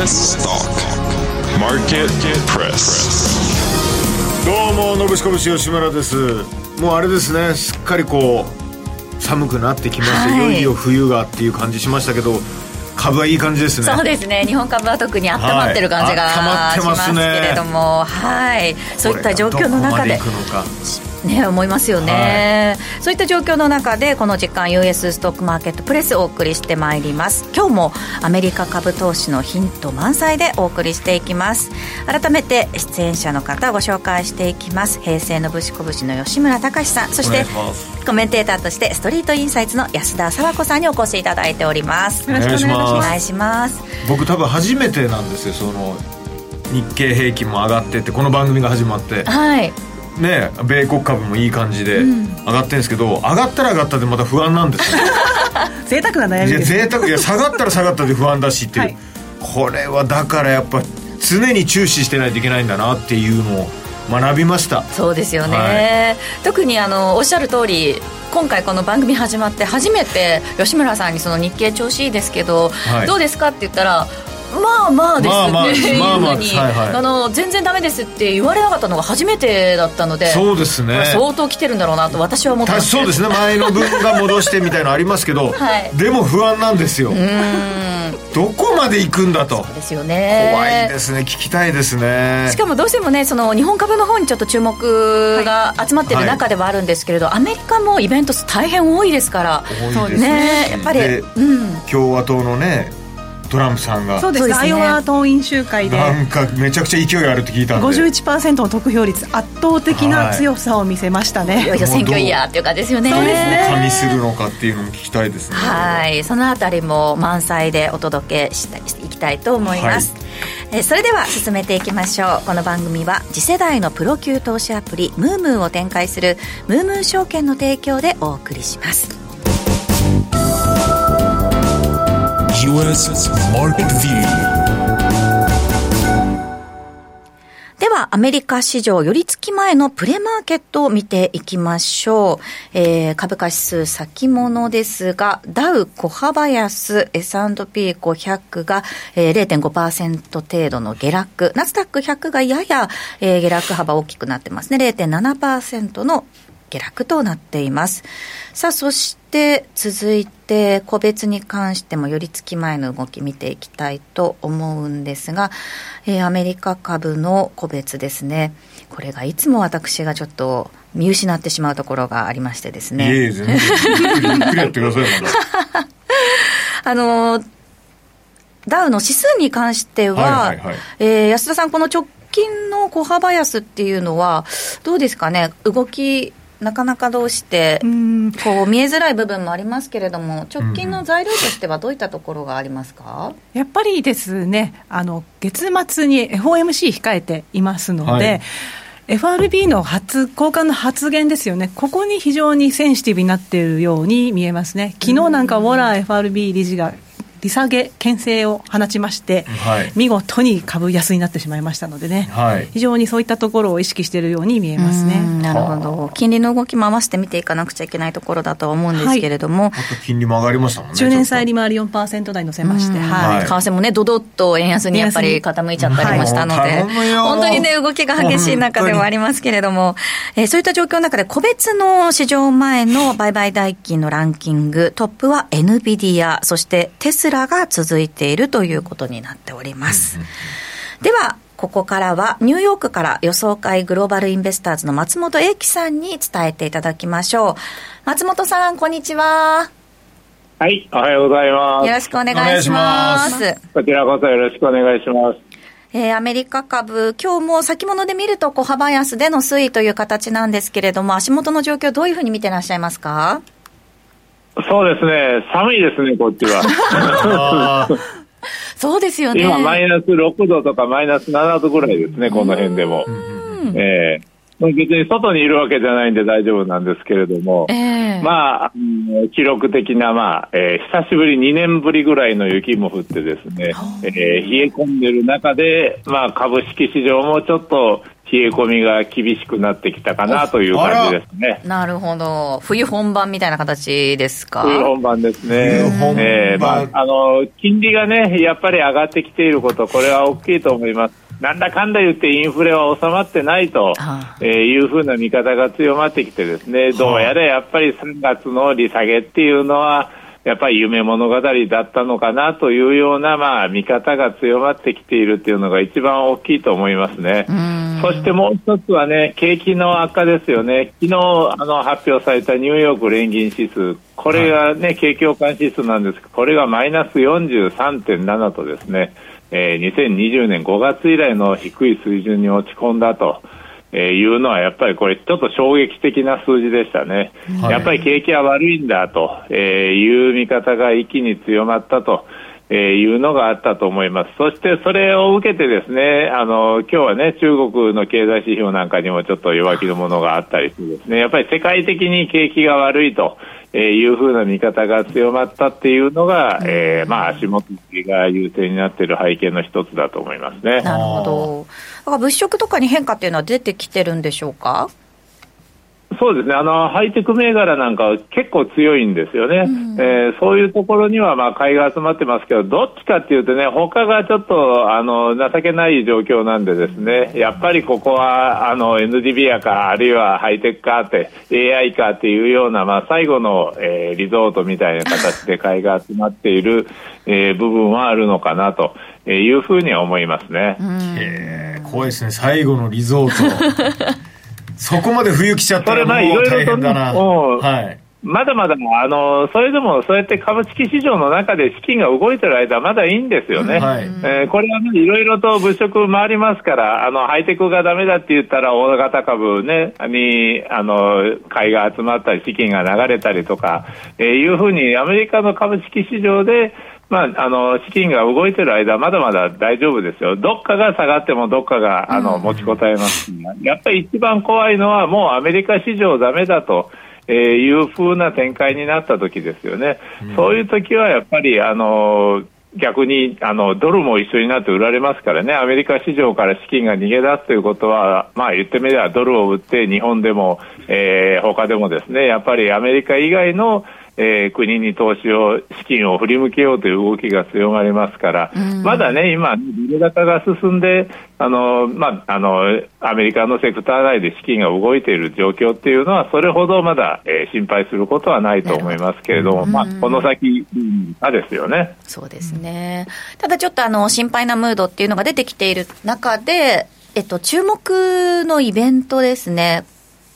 US Stock Market Press. どうものぶしこぶし吉村です。もうあれですねすっかりこう寒くなってきまして、はい、いよいよ冬がっていう感じしましたけど株はいい感じですね。そうですね。日本株は特に温まってる感じが、はい、しますけれども、はい、そういった状況の中でね、思いますよね、はい、そういった状況の中でこの時間 US ストックマーケットプレスをお送りしてまいります。今日もアメリカ株投資のヒント満載でお送りしていきます。改めて出演者の方をご紹介していきます。平成のぶしこぶしの吉村隆さん。そしてコメンテーターとしてストリートインサイツの安田佐和子さんにお越しいただいております。よろしくお願いします。僕多分初めてなんですよその日経平均も上がっててこの番組が始まって。はいね米国株もいい感じで上がってるんですけど、うん、上がったら上がったでまた不安なんですよ。贅沢な悩みです。いや贅沢いや下がったら下がったで不安だしっていう、はい、これはだからやっぱ常に注視してないといけないんだなっていうのを学びました。そうですよね、はい、特にあのおっしゃる通り今回この番組始まって初めて吉村さんにその日経調子いいですけど、はい、どうですかって言ったらまあまあですって いうふうに、あの全然ダメですって言われなかったのが初めてだったのでそうですね。相当来てるんだろうなと私は思ってそうですね前の分が戻してみたいのありますけど、はい、でも不安なんですよ。どこまで行くんだと。そうですよね。怖いですね聞きたいですね。しかもどうしてもねその日本株の方にちょっと注目が集まってる中ではあるんですけれど、はい、アメリカもイベント大変多いですから。そうですね。やっぱり、うん、共和党のねトランプさんが。そうですね。アイオワ党員集会で。なんかめちゃくちゃ勢いあるって聞いたんで。51%の得票率圧倒的な強さを見せましたね、はい、いよいよ選挙イヤーっていう感じですよね。そうですね。加味するのかっていうのも聞きたいですね。はい。そのあたりも満載でお届けしていきたいと思います、はい、えそれでは進めていきましょう。この番組は次世代のプロ級投資アプリムームーを展開するムームー証券の提供でお送りします US Market View では、アメリカ市場寄り付き前のプレマーケットを見ていきましょう。えー、株価指数先物ですが、ダウ小幅安、S&P500 が、えー、0.5%程度の下落、ナスダック100がやや、えー、下落幅大きくなってますね。0.7%の下落となっています。さあ、そして続いて個別に関しても寄り付き前の動き見ていきたいと思うんですが、えー、アメリカ株の個別ですね。これがいつも私がちょっと見失ってしまうところがありましてですね。いえ全然ゆっくりやってください、あの、ダウの指数に関しては、はいはいはい、えー、安田さん、この直近の小幅安っていうのは、どうですかね、動きなかなかどうして、こう見えづらい部分もありますけれども、直近の材料としてはどういったところがありますか、やっぱりですね、あの月末に FOMC 控えていますので、はい。FRB の発交換の発言ですよね、ここに非常にセンシティブになっているように見えますね、昨日なんかウォラー FRB 理事が利下げ、牽制を放ちまして、はい、見事に株安になってしまいましたのでね、はい、非常にそういったところを意識しているように見えますね。なるほど、金利の動きも合わせて見ていかなくちゃいけないところだとは思うんですけれども、はい、あと金利も上がりましたもんね、10年債利回り4%台乗せまして、はい、為替もね、どどっと円安にやっぱり傾いちゃったりもしたので、本当にね、動きが激しい中ではありますけれども、えー、そういった状況の中で、個別の市場前の売買代金のランキング、トップは NVIDIA、そしてテスラが続いてているということになっております。では、ここからはニューヨークから予想会グローバルインベスターズの松本英樹さんに伝えていただきましょう。松本さん、こんにちは。はい、おはようございます。よろしくお願いします。こちらこそよろしくお願いします。えー、アメリカ株、今日も先物で見ると小幅安での推移という形なんですけれども、足元の状況、どういうふうに見てらっしゃいますか？そうですね、寒いですね、こっちは。そうですよね。今、マイナス6度とかマイナス7度ぐらいですね、この辺でも。ええ。ー、別に外にいるわけじゃないんで大丈夫なんですけれども、えー、まあ、記録的な、まあ、えー、久しぶり、2年ぶりぐらいの雪も降ってですね、えー、冷え込んでる中で、まあ、株式市場もちょっと冷え込みが厳しくなってきたかなという感じですね。なるほど。冬本番みたいな形ですか？冬本番ですね。冬本番。えー、まあ、あの、金利がね、やっぱり上がってきていること、これは大きいと思います。なんだかんだ言ってインフレは収まってないと、えー、いうふうな見方が強まってきてですね、どうやらやっぱり3月の利下げっていうのは、やっぱり夢物語だったのかなというような、まあ、見方が強まってきているというのが一番大きいと思いますね。そしてもう一つはね、景気の悪化ですよね。昨日あの発表されたニューヨーク連銀指数、これがね、景気予感指数なんですけど、これがマイナス43.7とですね、えー、2020年5月以来の低い水準に落ち込んだと。えー、いうのはやっぱりこれちょっと衝撃的な数字でしたね、はい、やっぱり景気は悪いんだと、えー、いう見方が一気に強まったと。えー、いうのがあったと思います。そしてそれを受けてですね、あの、今日はね、中国の経済指標なんかにもちょっと弱気のものがあったりしてですね、やっぱり世界的に景気が悪いと、えー、いうふうな見方が強まったっていうのが、えー、まあ足元が優勢になっている背景の一つだと思いますね。なるほど。だから物色とかに変化っていうのは出てきてるんでしょうか？そうですね、あのハイテク銘柄なんかは結構強いんですよね、うん、えー、そういうところにはまあ買いが集まってますけど、どっちかっていうとね、他がちょっとあの情けない状況なんで、ですねやっぱりここはあの NDBIA か、あるいはハイテクかって、AI かっていうような、まあ、最後の、えー、リゾートみたいな形で買いが集まっている、えー、部分はあるのかなと。いうふうには思いますね。怖いですね、最後のリゾート。そこまで冬来ちゃったらもう大変だな。はい。まだまだ、あの、それでもそうやって株式市場の中で資金が動いてる間はまだいいんですよね。はい、えー、これはね、いろいろと物色回りますから、あの、ハイテクがダメだって言ったら大型株ね、に、あの、買いが集まったり、資金が流れたりとか、えー、いうふうにアメリカの株式市場で、まあ、あの資金が動いてる間、まだまだ大丈夫ですよ、どっかが下がってもどっかがあの持ちこたえます、やっぱり一番怖いのは、もうアメリカ市場だめだと。えー、いう風な展開になった時ですよね、うん、そういう時はやっぱりあの逆にあのドルも一緒になって売られますからね、アメリカ市場から資金が逃げ出すということは、まあ、言ってみればドルを売って、日本でも、えー、他でもですね。やっぱりアメリカ以外のえー、国に投資を、資金を振り向けようという動きが強まりますから、うん、まだね、今、ドル高が進んで、あのまあ、あのアメリカのセクター内で資金が動いている状況っていうのは、それほどまだ、えー、心配することはないと思いますけれども、まあ、この先がですよね。そうですねただちょっとあの心配なムードっていうのが出てきている中で、えっと、注目のイベントですね。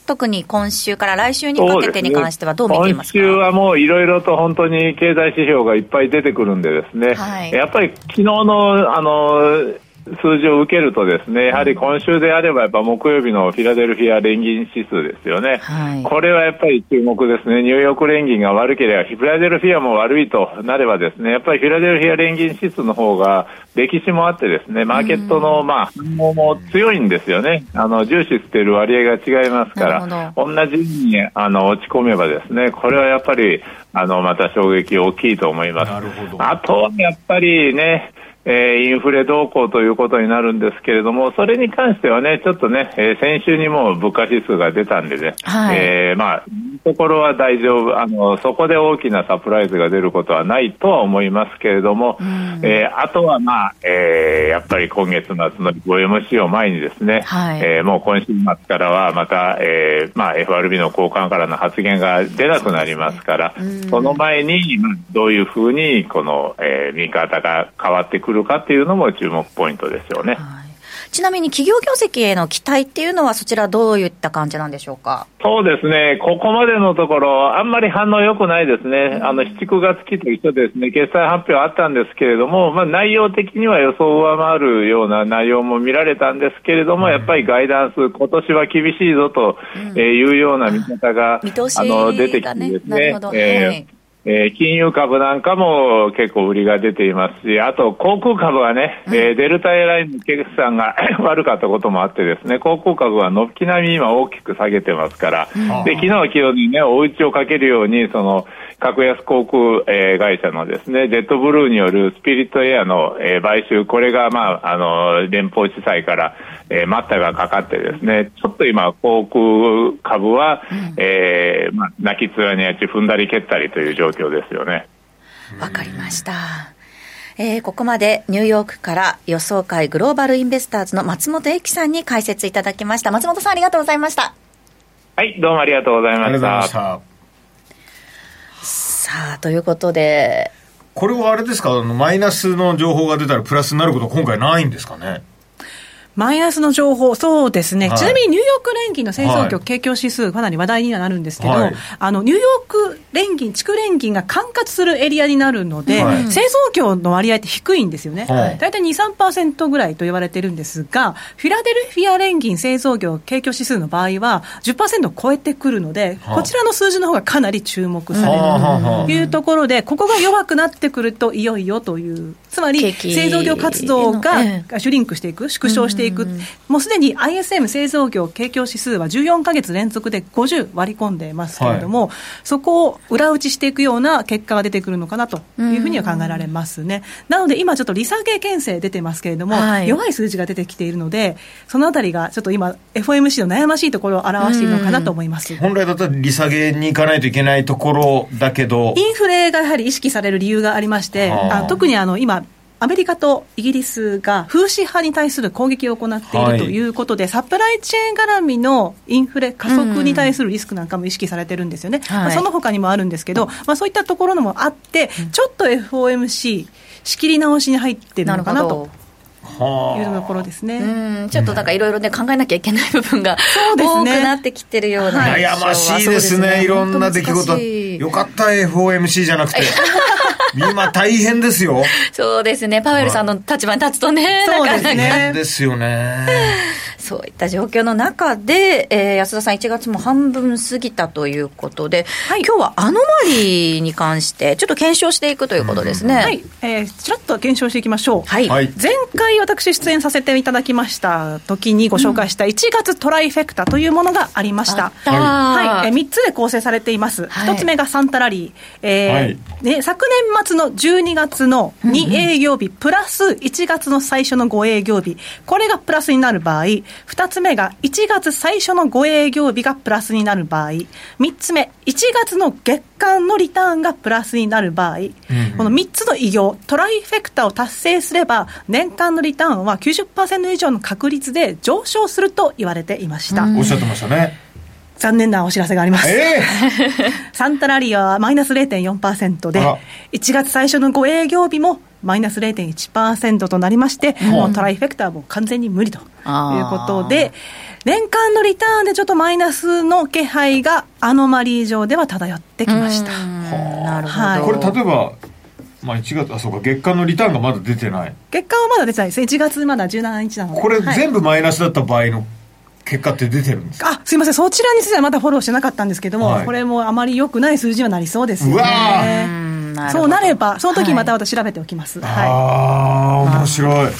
特に今週から来週にかけてに関してはどう見ていますか、ね、今週はもういろいろと本当に経済指標がいっぱい出てくるんでですね、はい、やっぱり昨日のあの数字を受けるとですね、やはり今週であれば、やっぱ木曜日のフィラデルフィア連銀指数ですよね、はい、これはやっぱり注目ですね、ニューヨーク連銀が悪ければ、フィラデルフィアも悪いとなればですね、やっぱりフィラデルフィア連銀指数の方が歴史もあってですね、マーケットのまあ反応も強いんですよね、あの重視している割合が違いますから、同じにあの落ち込めばですね、これはやっぱりあのまた衝撃大きいと思います。あとはやっぱりね、えー、インフレ動向ということになるんですけれども、それに関してはね、ちょっとね、えー、先週にも物価指数が出たんでね、はい、えー、まあ、ところは大丈夫あの、そこで大きなサプライズが出ることはないとは思いますけれども、うん、えー、あとはまあ、えー、やっぱり今月末の 5MC を前にですね、はい、えー、もう今週末からはまた、えー、まあ、FRB の高官からの発言が出なくなりますから、うん、その前に、どういうふうにこの、えー、見方が変わってくるるかっていうのも注目ポイントですよね。はい。ちなみに企業業績への期待っていうのは、そちら、どういった感じなんでしょうか？そうですね、ここまでのところ、あんまり反応良くないですね、あの7、9月期と一緒ですね、決算発表あったんですけれども、まあ、内容的には予想を上回るような内容も見られたんですけれども、やっぱりガイダンス、今年は厳しいぞというような見方が、あの出てきてですね。えーえー、金融株なんかも結構売りが出ていますし、あと航空株はね、うん、えー、デルタエアラインの決算が 悪かったこともあってですね、航空株は軒並み今大きく下げてますから、うん、で昨日は昨日にね、追い打ちをかけるように、その、格安航空、えー、会社のですね、ジェットブルーによるスピリットエアの、えー、買収、これが、まあ、あの、連邦地裁から、えー、待ったがかかってですね、ちょっと今、航空株は、うん、えー、まあ、泣きつらにやち踏んだり蹴ったりという状況ですよね。わかりました。えー、ここまでニューヨークから予想会グローバルインベスターズの松本英樹さんに解説いただきました。松本さんありがとうございました。はい、どうもありがとうございました。さあ、ということで。これはあれですか？マイナスの情報が出たらプラスになること今回ないんですかね？マイナスの情報、そうですね、はい、ちなみにニューヨーク連銀の製造業景況指数、かなり話題にはなるんですけど、はい、あのニューヨーク連銀、地区連銀が管轄するエリアになるので、はい、製造業の割合って低いんですよね、大体2、3%ぐらいと言われてるんですが、フィラデルフィア連銀製造業景況指数の場合は10%を超えてくるので、こちらの数字の方がかなり注目されるというところで、ここが弱くなってくると、いよいよという、つまり製造業活動がシュリンクしていく、縮小していく。いく、もうすでに ISM 製造業景況指数は14か月連続で50割り込んでますけれども、はい、そこを裏打ちしていくような結果が出てくるのかなというふうには考えられますね。なので今ちょっと利下げ牽制出てますけれども、はい、弱い数字が出てきているので、そのあたりがちょっと今 FOMC の悩ましいところを表しているのかなと思います。本来だったら利下げに行かないといけないところだけど、インフレがやはり意識される理由がありまして、あ特にあの今アメリカとイギリスが風刺派に対する攻撃を行っているということで、はい、サプライチェーン絡みのインフレ加速に対するリスクなんかも意識されてるんですよね、うんまあ、その他にもあるんですけど、まあ、そういったところのもあって、ちょっと FOMC、仕切り直しに入ってるのかなと。いうところですね。うん、ちょっとなんかいろいろね考えなきゃいけない部分が多くなってきてるような、悩ましいですね、いろんな出来事。よかった FOMC じゃなくて。今大変ですよ。そうですね。パウエルさんの立場に立つとね、そうですね。ですよね。そういった状況の中で、えー、安田さん、1月も半分過ぎたということで、はい、今日はアノマリーに関して、ちょっと検証していくということですね。はい、えー、ちらっと検証していきましょう。はい。前回、私、出演させていただきました時にご紹介した1月トライフェクタというものがありました。うん、はい、えー、3つで構成されています。はい、1つ目がサンタラリー。えー、はい、ね、昨年末の12月の2営業日、プラス1月の最初の5営業日、これがプラスになる場合、2つ目が1月最初の5営業日がプラスになる場合、3つ目、1月の月間のリターンがプラスになる場合、うんこの3つの偉業、トライフェクタを達成すれば、年間のリターンは90%以上の確率で上昇すると言われていました。おっしゃってましたね。残念なお知らせがあります。えー、サンタラリアはマイナス0.4%で、1月最初の5営業日もマイナス0.1%となりまして、うん、もうトライフェクターも完全に無理ということで、年間のリターンでちょっとマイナスの気配がアノマリー上では漂ってきました。なるほど、はい、これ例えばまあ、1月あそうか月間のリターンがまだ出てない。月間はまだ出てないです1月まだ17日なので。これ、全部マイナスだった場合の結果って出てるんですあすみません、そちらについてはまだフォローしてなかったんですけども、はい、これもあまり良くない数字はなりそうですね。そうなれば、その時また私調べておきます。はい、ああ、面白い。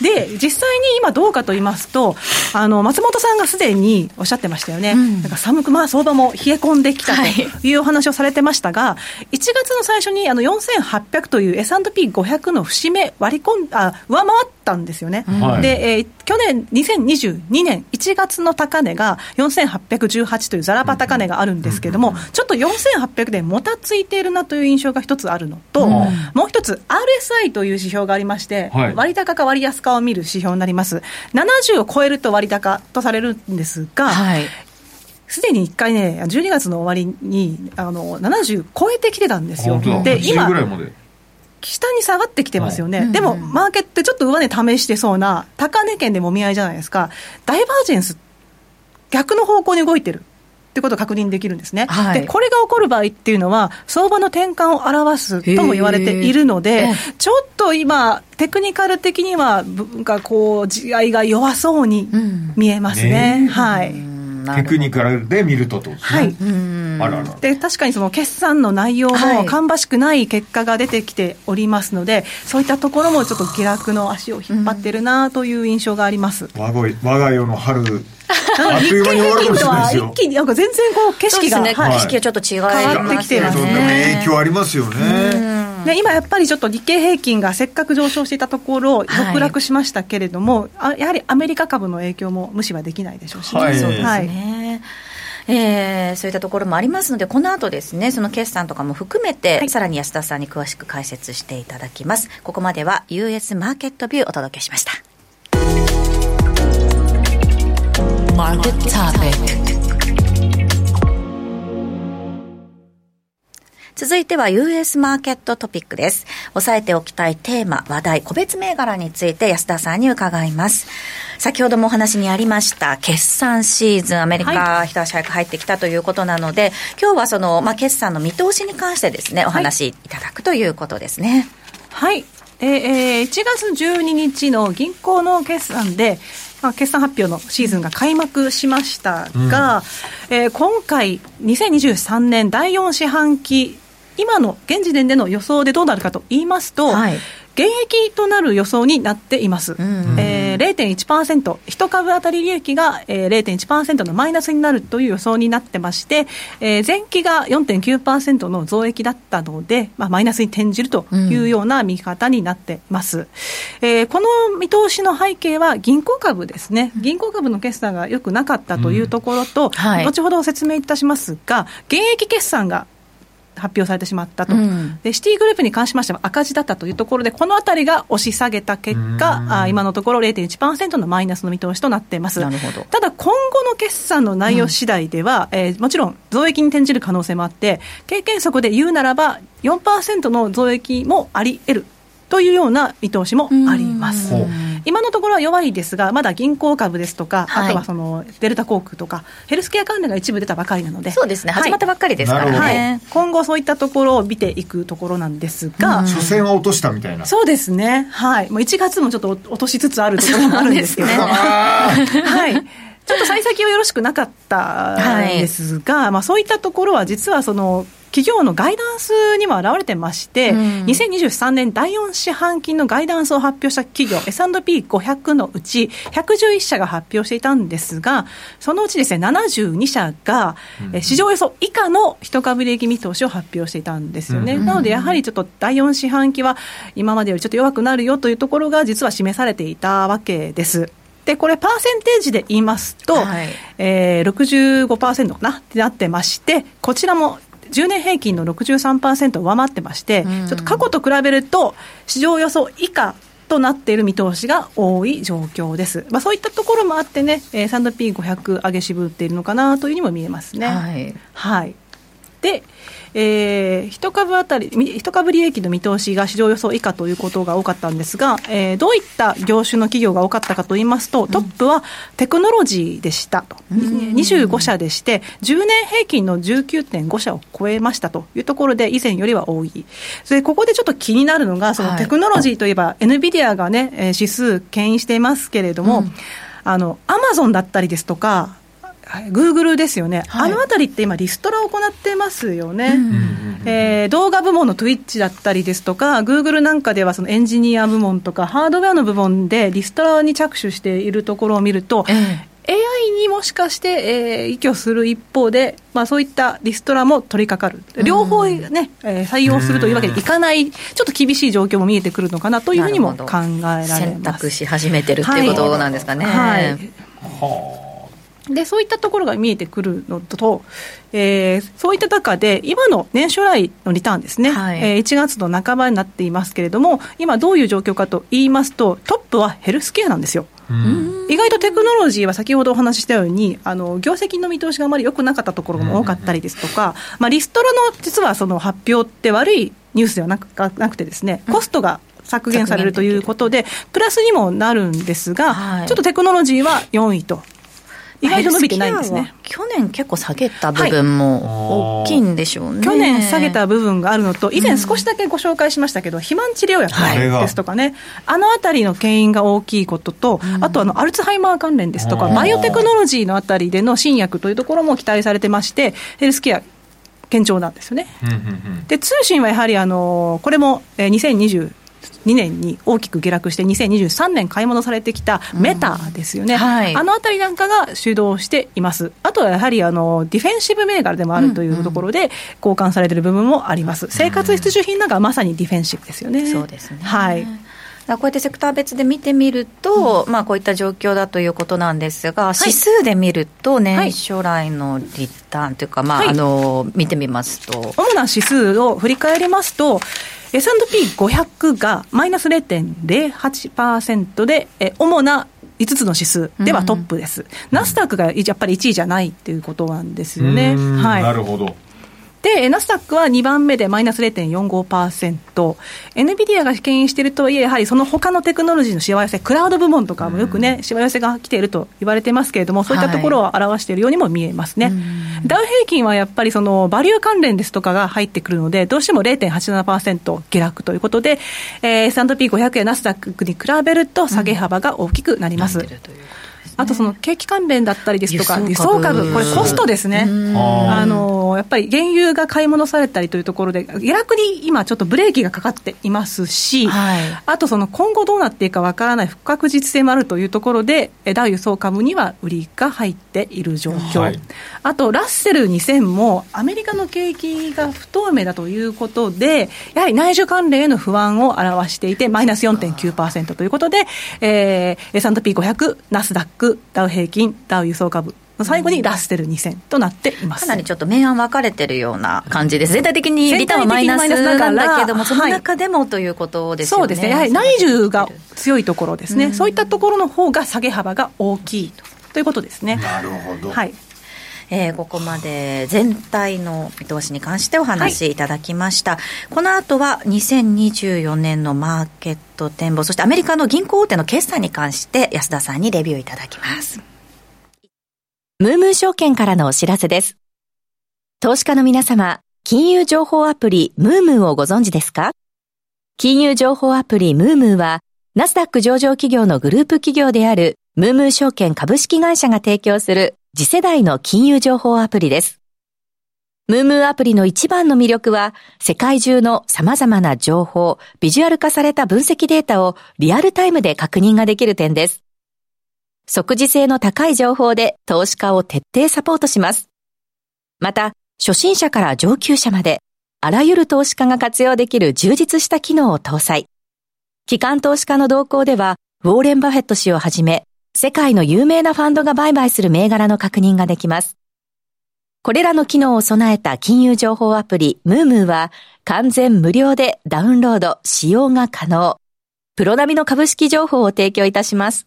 で、実際に今どうかと言いますと、あの、松本さんがすでにおっしゃってましたよね。うん、なんか寒く、まあ相場も冷え込んできたとい。うお話をされてましたが、はい、1月の最初にあの4800という S&P500 の節目割り込ん、あ、上回ったんですよね。はい、で、えー、去年2022年1月の高値が4818というザラバ高値があるんですけれども、うん、ちょっと4800でもたついているなという印象が一つあるのと、うん、もう一つ RSI という指標がありまして、はい、割高か割安かを見る指標になります。70を超えると割高とされるんですが、はい。すでに1回ね、12月の終わりにあの70超えてきてたんですよ。で、今、下に下がってきてますよね、はい、でも、マーケットちょっと上値試してそうな、高値圏でもみ合いじゃないですか、ダイバージェンス、逆の方向に動いてる。ってことを確認できるんですね、はい、でこれが起こる場合っていうのは、相場の転換を表すとも言われているので、ちょっと今、テクニカル的には、文化こう、地合いが弱そうに見えますね。うん、はい。テクニカルで見るとと、ね、はい、あらら。で確かにその決算の内容も芳しくない結果が出てきておりますので、はい、そういったところもちょっと下落の足を引っ張ってるなという印象があります。我が我が世の春あっという間に終わるかもしれないですよ。一気になんか全然こう景色が、ねはい、景色がちょっと違い変わってきてますね。影響ありますよね。で今やっぱりちょっと日経平均がせっかく上昇していたところ、続落しましたけれども、はい、やはりアメリカ株の影響も無視はできないでしょうし、ね、はい、そうですね。えー、そういったところもありますので、この後ですね、その決算とかも含めて、はい、さらに安田さんに詳しく解説していただきます。ここまでは US マーケットビューお届けしました。Market Topic 続いては US マーケットトピックです。押さえておきたいテーマ、話題、個別銘柄について安田さんに伺います。先ほどもお話にありました、決算シーズン、アメリカ、一足早く入ってきたということなので、今日はその、まあ、決算の見通しに関してですね、お話いただくということですね。はい。えー、1月12日の銀行の決算で、まあ、決算発表のシーズンが開幕しましたが、うん、えー、今回、2023年第4四半期今の現時点での予想でどうなるかと言いますと、はい、減益となる予想になっています。うん、えー、0.1%、1株当たり利益が、えー、0.1%のマイナスになるという予想になってまして、えー、前期が4.9%の増益だったので、まあ、マイナスに転じるというような見方になっています。うん、えー、この見通しの背景は銀行株ですね。銀行株の決算が良くなかったというところと、うんはい、後ほど説明いたしますが、現役決算が発表されてしまったと、うん、でシティグループに関しましては赤字だったというところで、このあたりが押し下げた結果、あ今のところ0.1%のマイナスの見通しとなっています。ただ、今後の決算の内容次第では、うん、えー、もちろん増益に転じる可能性もあって、経験則で言うならば、4%の増益もあり得るというような見通しもあります。今のところは弱いですが、まだ銀行株ですとか、はい、あとはそのデルタ航空とか、ヘルスケア関連が一部出たばかりなので、そうですね、始まったばっかりですから。ね、はい、今後、そういったところを見ていくところなんですが、初戦は落としたみたいな、そうですね、はい、もう1月もちょっと落としつつあるところもあるんですけど、ね、はい。ちょっと幸先はよろしくなかったんですが、はい、まあ、そういったところは実はその企業のガイダンスにも表れてまして、うん、2023年第4四半期のガイダンスを発表した企業、S&P500 のうち111社が発表していたんですが、そのうちですね、72社が、うん、市場予想以下の一株利益見通しを発表していたんですよね。うん、なので、やはりちょっと第4四半期は今までよりちょっと弱くなるよというところが実は示されていたわけです。で、これ、パーセンテージで言いますと、はい。えー、65%かな？ってなってまして、こちらも10年平均の63%を上回ってまして、ちょっと過去と比べると、市場予想以下となっている見通しが多い状況です。まあ、そういったところもあってね、えー、S&P500 上げ渋っているのかなというふうにも見えますね。はい、はいで、えー、一株当たり、一株利益の見通しが市場予想以下ということが多かったんですが、えー、どういった業種の企業が多かったかといいますと、トップはテクノロジーでしたと、うん、25社でして、10年平均の19.5社を超えましたというところで、以前よりは多い。それここでちょっと気になるのが、そのテクノロジーといえば、エヌビディアがね、指数牽引していますけれども、うん、あの、アマゾンだったりですとか、グーグルですよね、はい、あのあたりって今、リストラを行ってますよね、えー、動画部門のトゥイッチだったりですとか、グーグルなんかではそのエンジニア部門とか、ハードウェアの部門でリストラに着手しているところを見ると、えー AI にもしかして、えー、依拠する一方で、まあ、そういったリストラも取り掛かる、両方ね、えー、採用するというわけにいかない、ちょっと厳しい状況も見えてくるのかなというふうにも考えられます。選択し始めてるっていうことなんですかね。はい、はあでそういったところが見えてくるのと、えー、そういった中で、今の年初来のリターンですね、はい、えー、1月の半ばになっていますけれども、今、どういう状況かと言いますと、トップはヘルスケアなんですよ。意外とテクノロジーは先ほどお話ししたようにあの業績の見通しがあまり良くなかったところも多かったりですとか、まあ、リストラの実はその発表って悪いニュースではなくなくてですねコストが削減されるということで、プラスにもなるんですが、はい、ちょっとテクノロジーは4位と意外と伸びてないんですね。去年結構下げた部分も大きいんでしょうね、はい、去年下げた部分があるのと、以前少しだけご紹介しましたけど、肥満治療薬ですとかね、あのあたりの牽引が大きいことと、あとあのアルツハイマー関連ですとか、バイオテクノロジーのあたりでの新薬というところも期待されてまして、ヘルスケア、堅調なんですよね。で通信はやはりあのこれも2020 2年に大きく下落して、2023年買い戻されてきたメタですよね、うんはい、あのあたりなんかが主導しています、あとはやはりあのディフェンシブ銘柄でもあるというところで、交換されている部分もあります、生活必需品なんかはまさにディフェンシブですよね。そうですね。はいこうやってセクター別で見てみると、うん、まあ、こういった状況だということなんですが、指数で見ると、年初来のリターンというか、まあ、あの見てみますと。主な指数を振り返りますと、S&P500 がマイナス0.08%で、え主な5つの指数ではトップです、うん、ナスダックがやっぱり1位じゃないっていうことなんですよね。はい、なるほどで、ナスダックは2番目でマイナス0.45%、エヌビディアが牽引しているとはいえ、やはりその他のテクノロジーのしわ寄せ、クラウド部門とかもよくね、しわ寄せが来ていると言われてますけれども、そういったところを表しているようにも見えますね。はい、ダウ平均はやっぱりそのバリュー関連ですとかが入ってくるので、どうしても0.87%下落ということで、えー、S&P500 やナスダックに比べると下げ幅が大きくなります。うんあとその景気関連だったりですとか、輸送株、これ、コストですね、あのやっぱり原油が買い戻されたりというところで、下落に今、ちょっとブレーキがかかっていますし、はい、あとその今後どうなっていくかわからない不確実性もあるというところで、ダウ輸送株には売りが入っている状況、はい、あとラッセル2000も、アメリカの景気が不透明だということで、やはり内需関連への不安を表していて、マイナス4.9%ということで、えー、S&P500、ナスダック、ダウ平均、ダウ輸送株。最後にラッセル2000となっています、かなりちょっと明暗分かれてるような感じです、全体的にリターンはマイナスなんだけども、その中でもということですよね、そうですね、やはり内需が強いところですね、うん、そういったところの方が下げ幅が大きいということですね。なるほど、はいえー、ここまで全体の見通しに関してお話しいただきました、はい、この後は2024年のマーケット展望そしてアメリカの銀行大手の決算に関して安田さんにレビューいただきます。ムームー証券からのお知らせです。投資家の皆様金融情報アプリムームーをご存知ですか？金融情報アプリムームーはナスダック上場企業のグループ企業であるムームー証券株式会社が提供する次世代の金融情報アプリです。ムームーアプリの一番の魅力は、世界中の様々な情報、ビジュアル化された分析データをリアルタイムで確認ができる点です。即時性の高い情報で投資家を徹底サポートします。また、初心者から上級者まで、あらゆる投資家が活用できる充実した機能を搭載。機関投資家の動向では、ウォーレン・バフェット氏をはじめ、世界の有名なファンドが売買する銘柄の確認ができます。これらの機能を備えた金融情報アプリムームーは完全無料でダウンロード、使用が可能。プロ並みの株式情報を提供いたします。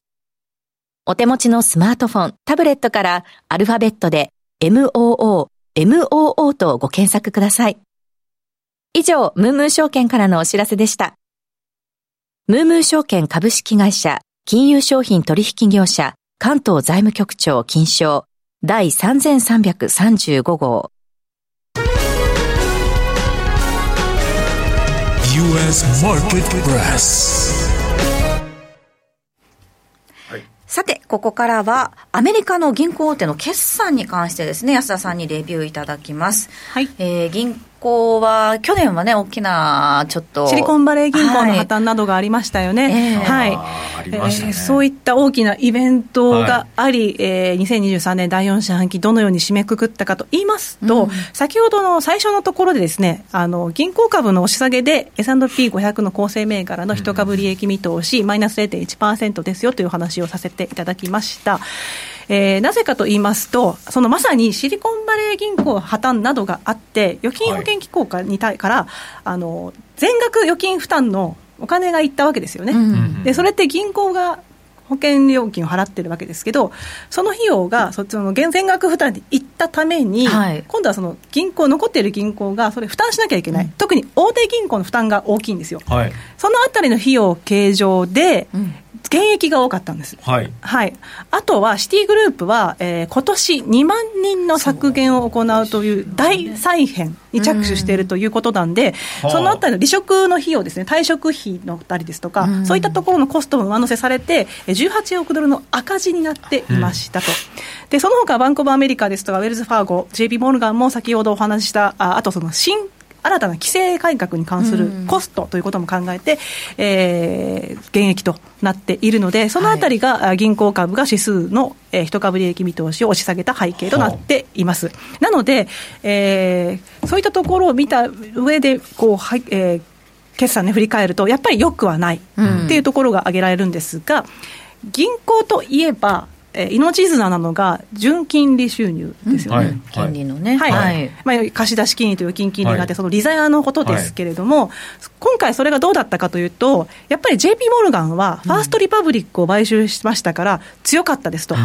お手持ちのスマートフォン、タブレットからアルファベットで MOO、MOO とご検索ください。以上、ムームー証券からのお知らせでした。ムームー証券株式会社金融商品取引業者関東財務局長金賞第3335号 US Market Press さて、ここからは、アメリカの銀行大手の決算に関してですね、安田さんにレビューいただきます。はい。えー、銀行は、去年はね、大きな、ちょっと。シリコンバレー銀行の破綻などがありましたよね。はい。えー、はいえー、そういった大きなイベントがあり、はい、えー、2023年第4四半期、どのように締めくくったかと言いますと、うん、先ほどの最初のところでですね、あの、銀行株の押し下げで S&P500 の構成銘柄の一株利益見通し、うん、マイナス0.1%ですよという話をさせていただきました。えー、なぜかと言いますと、そのまさにシリコンバレー銀行破綻などがあって、預金保険機構に対から、あの全額預金負担のお金がいったわけですよね。うん、でそれって銀行が保険料金を払ってるわけですけど、その費用がそっちの全額負担でいったために、はい、今度はその銀行、残っている銀行がそれ負担しなきゃいけない、うん、特に大手銀行の負担が大きいんですよ、はい、そのあたりの費用計上で、うん現役が多かったんです。はい。はい。あとは、シティグループは、えー、今年2万人の削減を行うという大再編に着手しているということなんで、そそのあたりの離職の費用ですね、退職費のたりですとか、そういったところのコストも上乗せされて、18億ドルの赤字になっていましたと。で、その他バンコブアメリカですとか、ウェルズ・ファーゴ、JP モルガンも先ほどお話しした、ああとその新新たな規制改革に関するコストということも考えて、えー、減益となっているので、そのあたりが銀行株が指数の一株利益見通しを押し下げた背景となっています。なので、えー、そういったところを見た上で、こう、はい、えー、決算ね、振り返ると、やっぱりよくはないっていうところが挙げられるんですが、銀行といえば、えー、命綱なのが純金利収入ですよね、うん。金利のね、はい、はい、まあ、貸出金利という金金利があって、その利ザヤのことですけれども、はい、今回、それがどうだったかというと、やっぱり JP モルガンは、ファーストリパブリックを買収しましたから、強かったですと、うん、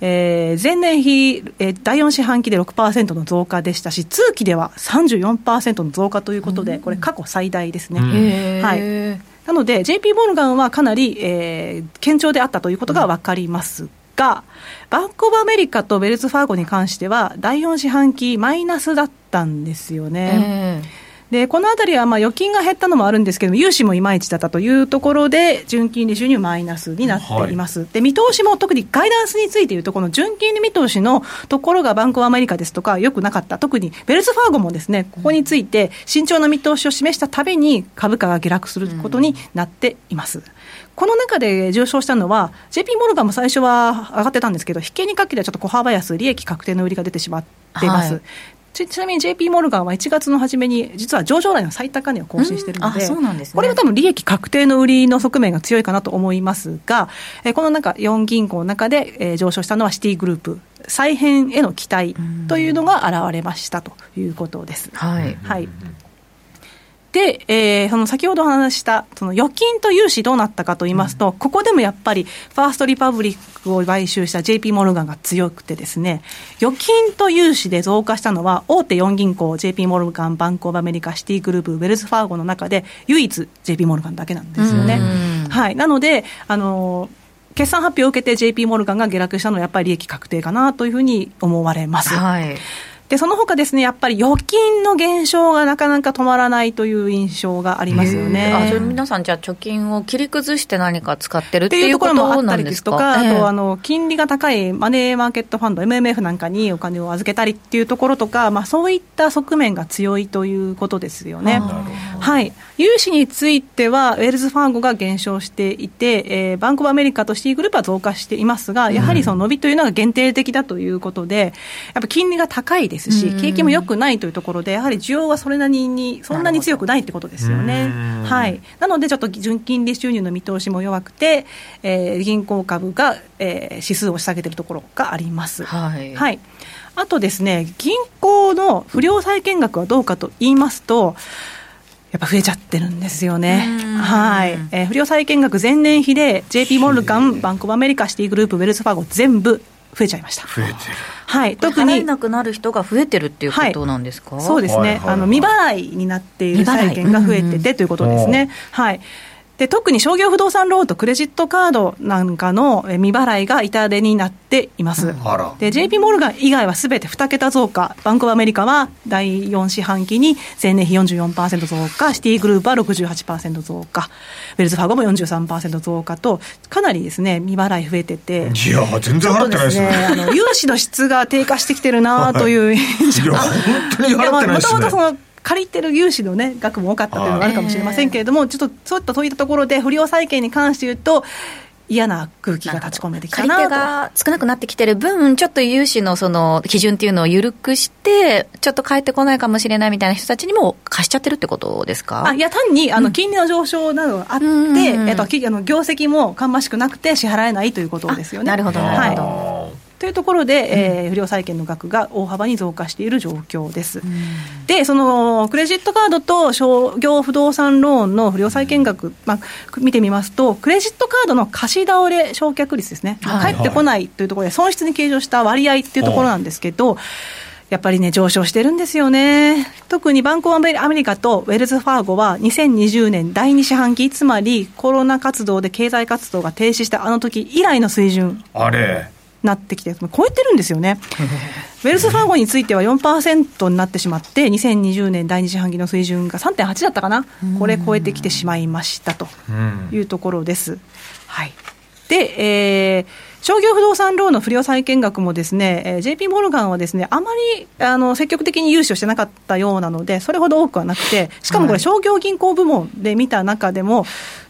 えー、前年比、えー、第4四半期で6%の増加でしたし、通期では34%の増加ということで、これ、過去最大ですね。うん、はい。なので、JP モルガンはかなり、えー、堅調であったということが分かりますが、バンコブアメリカとベルズ・ファーゴに関しては、第4四半期マイナスだったんですよね。えーでこのあたりはまあ預金が減ったのもあるんですけども、融資もいまいちだったというところで、純金利収入マイナスになっています、はい、で見通しも特にガイダンスについていうと、この純金利見通しのところがバンコブアメリカですとか、よくなかった、特にベルズファーゴもですねここについて、慎重な見通しを示したたびに、株価が下落することになっています。この中で上昇したのは、JP モルガンも最初は上がってたんですけど、引けにかけてはちょっと小幅安、利益確定の売りが出てしまっています。はいちちなみに JP モルガンは1月の初めに、実は上場来の最高値を更新しているので、そうなんです、ね、これは多分利益確定の売りの側面が強いかなと思いますが、えこの中、4銀行の中で、え上昇したのはシティグループ、再編への期待というのが現れましたということです。はい、はいで、えー、その先ほどお話したその預金と融資どうなったかと言いますと、うん、ここでもやっぱりファーストリパブリックを買収した JP モルガンが強くてですね預金と融資で増加したのは大手4銀行 JP モルガンバンコブアメリカシティグループウェルズファーゴの中で唯一 JP モルガンだけなんですよね。はい、なのであの決算発表を受けて JP モルガンが下落したのはやっぱり利益確定かなというふうに思われます。はいで、その他ですね、やっぱり預金の減少がなかなか止まらないという印象がありますよね。あ、皆さんじゃあ貯金を切り崩して何か使ってるっていうところもあったりですとか、あと、あの、金利が高いマネーマーケットファンド、MMF なんかにお金を預けたりっていうところとか、まあそういった側面が強いということですよね。はい。融資については、ウェルズファーゴが減少していて、えー、バンコブアメリカとシティグループは増加していますが、やはりその伸びというのが限定的だということで、やっぱ金利が高いですし、景気も良くないというところで、やはり需要はそれなりに、そんなに強くないってことですよね。はい。なので、ちょっと純金利収入の見通しも弱くて、えー、銀行株が、えー、指数を下げているところがあります。はい。はい。あとですね、銀行の不良債権額はどうかと言いますと、やっぱ増えちゃってるんですよね。はい。えー、不良債権額前年比で JP モルガン、バンクオブアメリカ、シティグループ、ウェルスファーゴ全部増えちゃいました。増えてる。はい、特に。払えなくなる人が増えてるっていうことなんですか、はい、そうですね、あの未払いになっている債権が増えててということですね。はいで特に商業不動産ローンとクレジットカードなんかの未払いが痛手になっています。で、JP モルガン以外はすべて2桁増加、バンクオブアメリカは第4四半期に前年比44%増加、シティグループは68%増加、ウェルズファーゴも43%増加。と、かなりですね、未払い増えてて、いや、全然払ってないですね。あの融資の質が低下してきてるなという印象、はい、いや、本当に払ってないですね。借りてる融資の、ね、額も多かったというのがあるかもしれませんけれども、ちょっとそういったそういったところで、不良債権に関して言うと、嫌な空気が立ち込めてきた。な借り手が少なくなってきてる分、ちょっと融資のその基準っていうのを緩くして、ちょっと返ってこないかもしれないみた。いな人た。ちにも貸しちゃってるってことですかあいや、単にあの金利の上昇などがあって、えっと、あの業績も芳しくなくて支払えないということですよね。なるほど、なるほど。はいというところで、えー、不良債権の額が大幅に増加している状況です。で、そのクレジットカードと商業不動産ローンの不良債権額、まあ、見てみますと、クレジットカードの貸し倒れ償却率ですね、はい、返ってこないというところで、損失に計上した割合っていうところなんですけど、やっぱりね、上昇してるんですよね。特にバンクオブアメリカとウェルズ・ファーゴは2020年第2四半期、つまりコロナ活動で経済活動が停止したあの時以来の水準。あれなってきて、超えてるんですよね。ウェルスファーゴについては4%になってしまって、2020年第2四半期の水準が3.8だったかな、これ超えてきてしまいましたというところです。はい。で、えー、商業不動産ローンの不良債権額もですね、えー、JP モルガンはですね、あまりあの積極的に融資をしてなかったようなので、それほど多くはなくて、しかもこれ、商業銀行部門で見た中でも、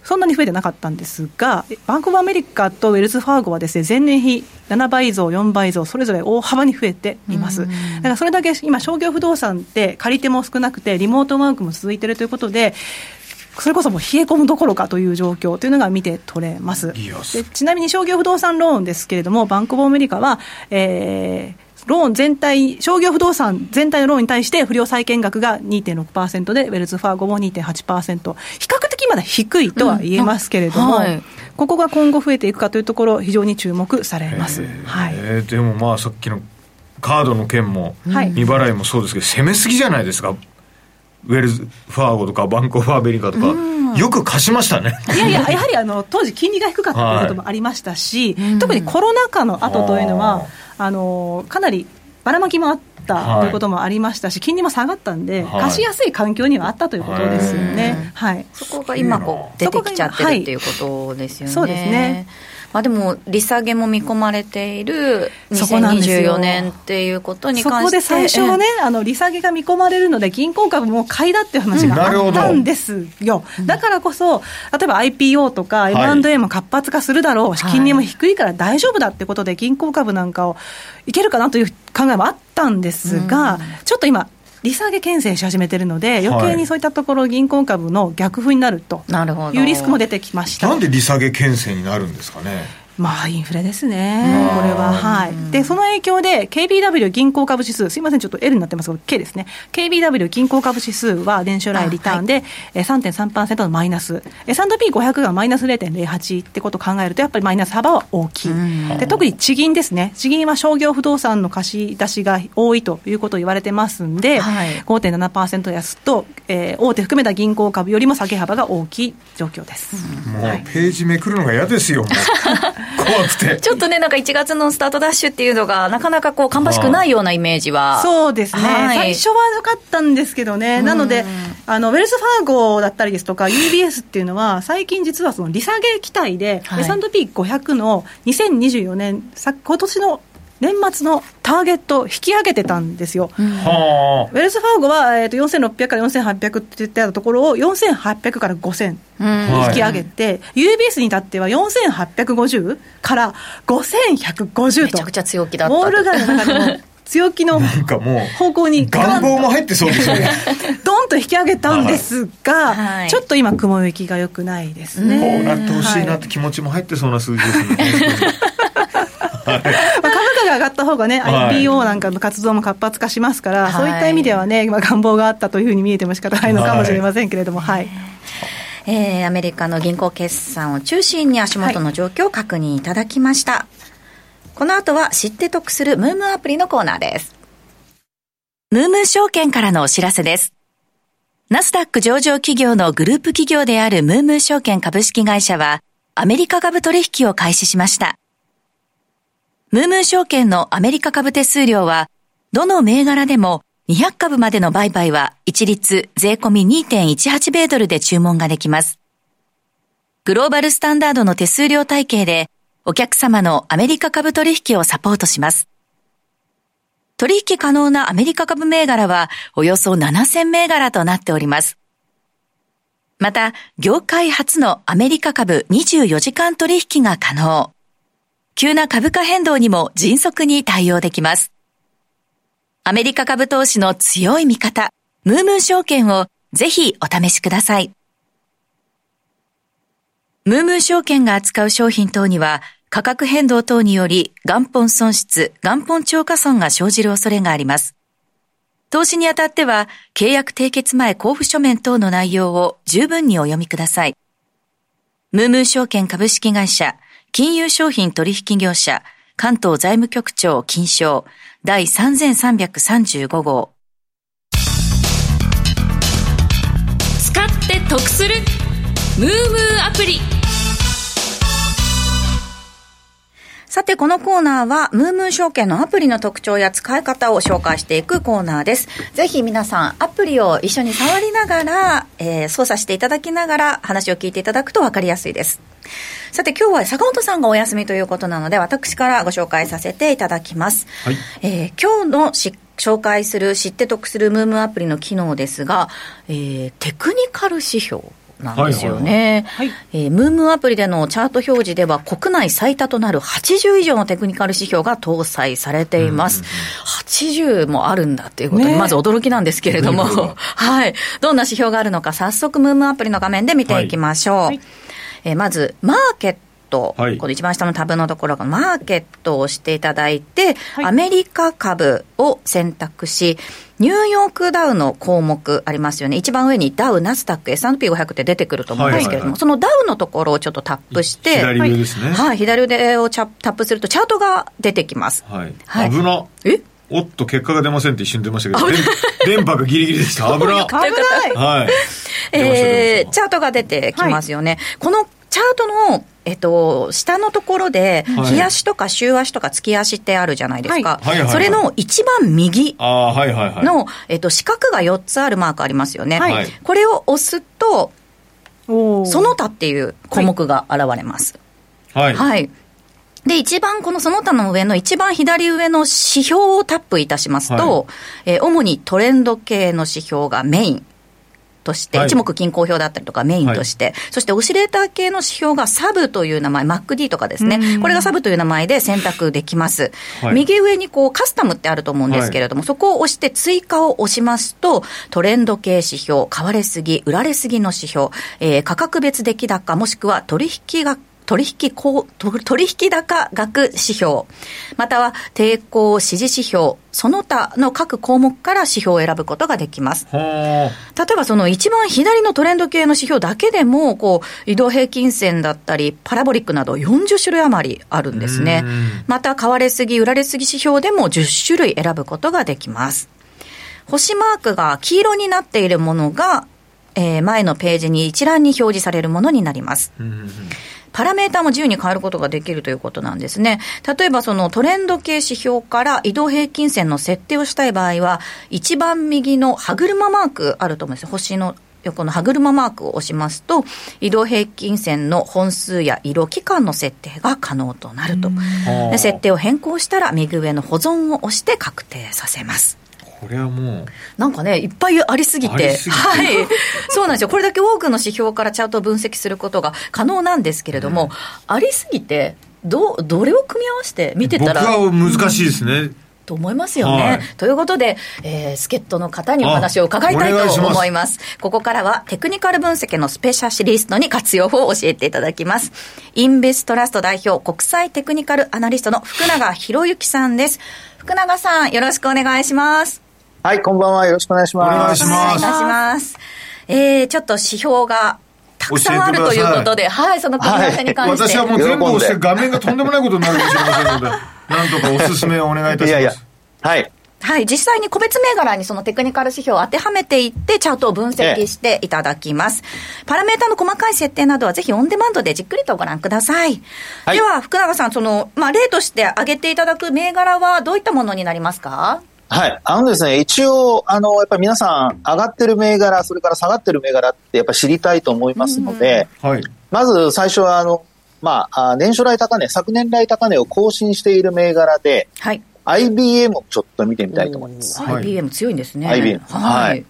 そんなに増えてなかったんですが、バンクオブアメリカとウェルズ・ファーゴはですね、前年比7倍増、4倍増、それぞれ大幅に増えています。だからそれだけ今、商業不動産って借り手も少なくて、リモートワークも続いているということで、それこそもう冷え込むどころかという状況というのが見て取れます。でちなみに商業不動産ローンですけれども、バンクオブアメリカは、えー、ローン全体、商業不動産全体のローンに対して不良債権額が2.6%で、ウェルズ・ファーゴも2.8%、比較的まだ低いとは言えますけれども、うん。はい、ここが今後増えていくかというところ、非常に注目されます。はい、でもまあ、さっきのカードの件も、未払いもそうですけど、攻めすぎじゃないですか。ウェルズ・ファーゴとかバンコファーベリカとか、よく貸しましたね。いやいや、やはりあの当時、金利が低かったということもありましたし、はい、特にコロナ禍の後というのは、あのかなりばらまきもあったということもありましたし、金利も下がったんで、貸しやすい環境にはあったということですよね。はい、そこが今こう出てきちゃってるっていうことですよね。そうですね。まあ、でも、利下げも見込まれている2024年っていうことに関してそこで最初はね、あの利下げが見込まれるので、銀行株も買いだっていう話があったんですよ、うん、だからこそ、例えば IPO とか M&A も活発化するだろう、はい、金利も低いから大丈夫だってことで、銀行株なんかをいけるかなという考えもあったんですが、うん、ちょっと今、利下げ牽制し始めてるので、余計にそういったところ、銀行株の逆風になるというリスクも出てきました。なんで利下げ牽制になるんですかね。まあ、インフレですね、これは。はい。で、その影響で、KBW 銀行株指数、すみません、ちょっと L になってますが、K ですね。KBW 銀行株指数は、年初来リターンで、はい、3.3%のマイナス。S&P500 がマイナス0.08ってことを考えると、やっぱりマイナス幅は大きい。で、特に地銀ですね。地銀は商業不動産の貸し出しが多いということを言われてますんで、はい、5.7%安と、えー、大手含めた銀行株よりも下げ幅が大きい状況です。もう、ページめくるのが嫌ですよ、怖くて。ちょっとね、なんか1月のスタートダッシュっていうのが、なかなかこう、芳しくないようなイメージは。そうですね、はい、最初は良かったんですけどね、なので、あのウェルス・ファーゴだったりですとか、UBS っていうのは、最近実はその利下げ期待で、はい、S&P500 の2024年、今年の年末のターゲット引き上げてたんですよ。うん、ウェルスファーゴは、えーと、4600から4800って言ってたところを4800から5000引き上げて、うん、UBS に至っては4850から5150と。めちゃくちゃ強気だった。ウォール街の中でも強気の 方向に願望も入ってそうですよねドンと引き上げたんですが、はい、ちょっと今雲行きがよくないですね。こうなってほしいなって気持ちも入ってそうな数字ですね、上がった方がね、IPO なんかの活動も活発化しますから、はい、そういった意味ではね、まあ、願望があったというふうに見えても仕方ないのかもしれませんけれども、はい。えー、アメリカの銀行決算を中心に足元の状況を確認いただきました。はい、この後は知って得するムームアプリのコーナーです。ムーム証券からのお知らせです。ナスダック上場企業のグループ企業であるムームー証券株式会社は、アメリカ株取引を開始しました。ムームー証券のアメリカ株手数料は、どの銘柄でも200株までの売買は一律税込み2.18米ドルで注文ができます。グローバルスタンダードの手数料体系でお客様のアメリカ株取引をサポートします。取引可能なアメリカ株銘柄はおよそ7000銘柄となっております。また、業界初のアメリカ株24時間取引が可能。急な株価変動にも迅速に対応できます。アメリカ株投資の強い味方、ムームー証券をぜひお試しください。ムームー証券が扱う商品等には価格変動等により元本損失、元本超過損が生じる恐れがあります。投資にあたっては契約締結前交付書面等の内容を十分にお読みください。ムームー証券株式会社金融商品取引業者、関東財務局長金賞第3335号。使って得するムームーアプリさて、このコーナーは、ムームー証券のアプリの特徴や使い方を紹介していくコーナーです。ぜひ皆さん、アプリを一緒に触りながら、えー、操作していただきながら、話を聞いていただくと分かりやすいです。さて、今日は坂本さんがお休みということなので、私からご紹介させていただきます。はい、えー、今日のし紹介する知って得するムームアプリの機能ですが、えー、テクニカル指標。なんですよね。はいえー、ムームアプリでのチャート表示では国内最多となる80以上のテクニカル指標が搭載されています。うんうんうん、80もあるんだっていうことに、まず驚きなんですけれども、はい。どんな指標があるのか、早速ムームアプリの画面で見ていきましょう。はい、えー、まず、マーケットト、はい、この一番下のタブのところがマーケットを押していただいて、はい、アメリカ株を選択し、ニューヨークダウの項目ありますよね。一番上にダウ、ナスダック、S&P500 って出てくると思うんですけれども、はいはいはい、そのダウのところをちょっとタップして、左上ですね。はい、左腕をタップするとチャートが出てきます。はい。はい、危な。え？おっと、結果が出ませんって一瞬出ましたけど、電波がギリギリでした。危な。危ない。はい。えー、チャートが出てきますよね。はい、このチャートのえっと、下のところで、日足とか週足とか月足ってあるじゃないですか。はい、それの一番右の、えっと、四角が4つあるマークありますよね。はい、これを押すと、その他っていう項目が現れます。はい。はい。で、一番このその他の上の一番左上の指標をタップいたしますと、はい、えー、主にトレンド系の指標がメイン。として、一目均衡表だったりとかメインとして、はい、そしてオシレーター系の指標がサブという名前、MacD とかですね、これがサブという名前で選択できます。はい、右上にこうカスタムってあると思うんですけれども、はい、そこを押して追加を押しますと、トレンド系指標、買われすぎ、売られすぎの指標、えー、価格別出来高、もしくは取引額取引高、取引高額指標、または抵抗支持指標、その他の各項目から指標を選ぶことができます。例えばその一番左のトレンド系の指標だけでも、こう、移動平均線だったり、パラボリックなど40種類余りあるんですね。また、買われすぎ、売られすぎ指標でも10種類選ぶことができます。星マークが黄色になっているものが、えー、前のページに一覧に表示されるものになります。パラメーターも自由に変えることができるということなんですね。例えばそのトレンド系指標から移動平均線の設定をしたい場合は、一番右の歯車マークあると思うんですよ。星の横の歯車マークを押しますと、移動平均線の本数や色期間の設定が可能となると。設定を変更したら、右上の保存を押して確定させます。これはもうなんかねいっぱいありすぎてはいそうなんですよこれだけ多くの指標からチャートを分析することが可能なんですけれども、うん、ありすぎてどどれを組み合わせて見てたら僕は難しいですね、うんと思いますよね。はい、ということで、えー、助っ人の方にお話を伺いたいと思います。ここからはテクニカル分析のスペシャリストに活用法を教えていただきます。インベストラスト代表国際テクニカルアナリストの福永博之さんです。福永さん、よろしくお願いします。はい、こんばんは。よろしくお願いします。お願いします。お願いします。えー、ちょっっと指標がたくさんあるということで、はい、その組み合わせに関して、はい、私はもう全部押して画面がとんでもないことになるかもしれませんので、なんとかおすすめをお願いいたします。いやいやはい。はい、実際に個別銘柄にそのテクニカル指標を当てはめていって、チャートを分析していただきます。パラメータの細かい設定などはぜひオンデマンドでじっくりとご覧ください。はい、では、福永さん、その、まあ、例として挙げていただく銘柄はどういったものになりますか？はい。あのですね、一応、あの、やっぱり皆さん、上がってる銘柄、それから下がってる銘柄ってやっぱ知りたいと思いますので、はい。まず最初は、あの、まあ、年初来高値、昨年来高値を更新している銘柄で、はい。IBM をちょっと見てみたいと思います。IBM 強いんですね。IBM。はい。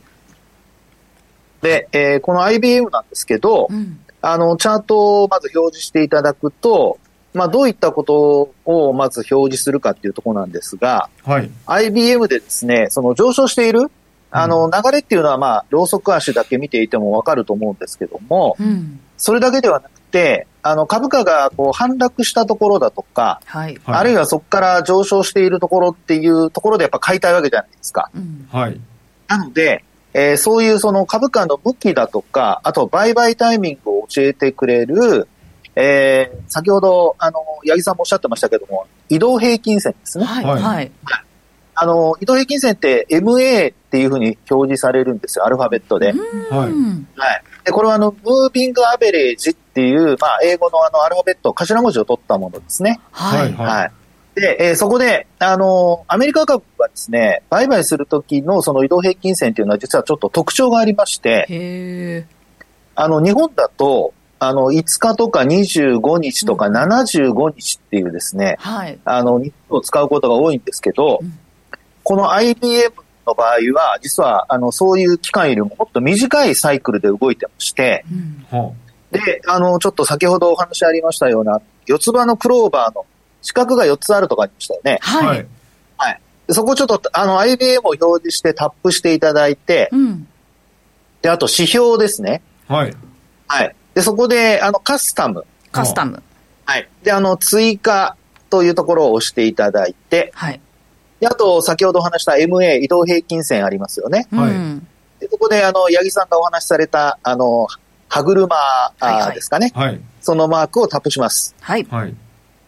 で、えー、この IBM なんですけど、うん、あの、チャートをまず表示していただくと、まあ、どういったことをまず表示するかっていうところなんですが、はい、IBM でですね、その上昇している、あの、流れっていうのは、まあ、ローソク足だけ見ていてもわかると思うんですけども、うん、それだけではなくて、あの、株価がこう反落したところだとか、はい、あるいはそこから上昇しているところっていうところでやっぱ買いたいわけじゃないですか。うん、はい。なので、えー、そういうその株価の向きだとか、あと売買タイミングを教えてくれる、えー、先ほど、あの、八木さんもおっしゃってましたけども、移動平均線ですね。はい。はい。あの、移動平均線って MA っていうふうに表示されるんですよ、アルファベットで。はい。はい。で、これはあの、ムービングアベレージっていう、まあ、英語のあの、アルファベット、頭文字を取ったものですね。はい。はい。で、えー、そこで、あのアメリカ株はですね、売買するときのその移動平均線っていうのは実はちょっと特徴がありまして、あの、日本だと、あの、5日とか25日とか75日っていうですね、うん、はい。あの、日本を使うことが多いんですけど、うん、この IBM の場合は、実は、あの、そういう期間よりももっと短いサイクルで動いてまして、うん、で、あの、ちょっと先ほどお話ありましたような、四つ葉のクローバーの四角が4つあるとかありましたよね。はい。はい。そこちょっと、あの、IBM を表示してタップしていただいて、うん、で、あと指標ですね。はい。はい。で、そこで、あの、カスタム。カスタム。はい。で、あの、追加というところを押していただいて、はい。で、あと、先ほどお話した MA 移動平均線ありますよね。はい。で、ここで、あの、八木さんがお話しされた、あの、歯車ですかね。はい。そのマークをタップします。はい。はい。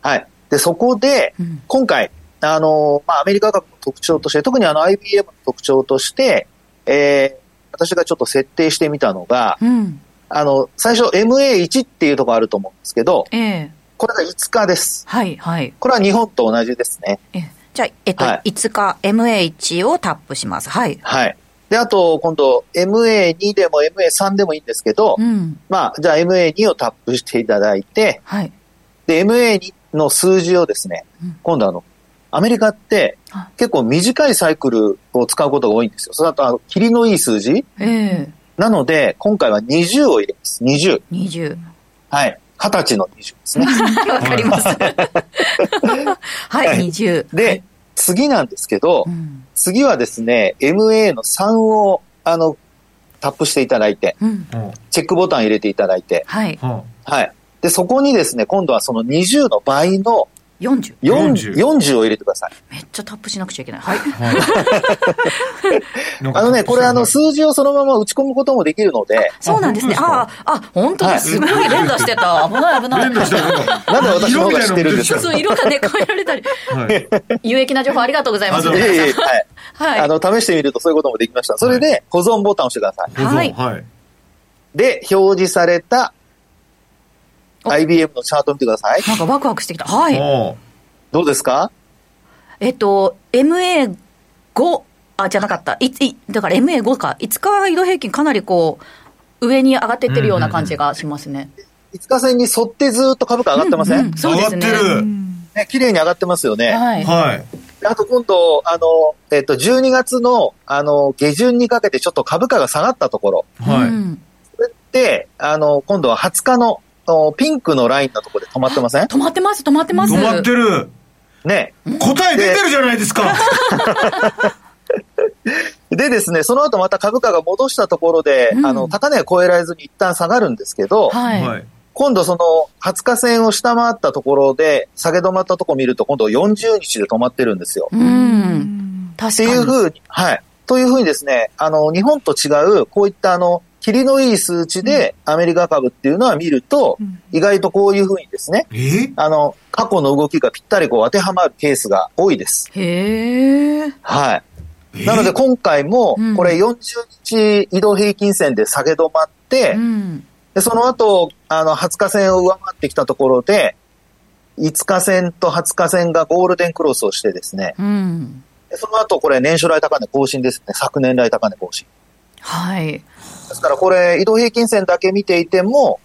はい。で、そこで、今回、あの、まあ、アメリカ株の特徴として、特にあの IBM の特徴として、えー、私がちょっと設定してみたのが、うん、あの、最初 MA1 っていうところあると思うんですけど、えー、これが5日です。はい、はい。これは日本と同じですね。えじゃあ、えっと、はい、5日 MA1 をタップします。はい。はい。で、あと、今度、MA2 でも MA3 でもいいんですけど、うん、まあ、じゃあ MA2 をタップしていただいて、はい。で、MA2 の数字をですね、うん、今度あの、アメリカって結構短いサイクルを使うことが多いんですよ。それだと、あの、霧のいい数字、えー、なので、今回は20を入れます。20。20。はい。二十歳の20ですね。わかります。はい、はい、20。で、はい、次なんですけど、うん、次はですね、MA の3を、あの、タップしていただいて、うん、チェックボタン入れていただいて、はい。はい。で、そこにですね、今度はその20の倍の 40? 40, 40を入れてください。めっちゃタップしなくちゃいけない。はい。あのね、これあの、数字をそのまま打ち込むこともできるので。そうなんですね。ああ、あ、本当だ。すごい連打してた。危ない危ない。連打してた。なんで私の方が知ってるんですか？そう、色がね、変えられたり。有益な情報ありがとうございます。はい。はい。あの、試してみるとそういうこともできました。それで、保存ボタンを押してください。はい。で、表示された IBM のチャート見てください。なんかワクワクしてきた。はい。どうですか？えっと、MA5、あ、じゃなかった。いいだから MA5 か。5日移動平均かなりこう、上に上がってってるような感じがしますね。5日線に沿ってずっと株価上がってません、うんうん、そうですね。上がってる。ね、綺麗に上がってますよね。はい。はい。あと今度、あの、えっ、と、12月の、あの、下旬にかけてちょっと株価が下がったところ。はい。それって、あの、今度は20日のの、ピンクのラインのところで止まってません？止まってます、止まってます。止まってる。ね。答え出てるじゃないですか。で ですね、その後また株価が戻したところで、うん、あの、高値は超えられずに一旦下がるんですけど、はい、今度その20日線を下回ったところで、下げ止まったところを見ると、今度40日で止まってるんですよ。うん。確かに。っていうふうに、はい。というふうにですね、あの、日本と違う、こういったあの、霧のいい数値でアメリカ株っていうのは見ると、意外とこういうふうにですね、あの、過去の動きがぴったりこう当てはまるケースが多いです。へー。はい。なので今回も、これ40日移動平均線で下げ止まって、でその後、あの、20日線を上回ってきたところで、5日線と20日線がゴールデンクロスをしてですね、うん、その後これ年初来高値更新ですね、昨年来高値更新。はい。ですからこれ、移動平均線だけ見ていても、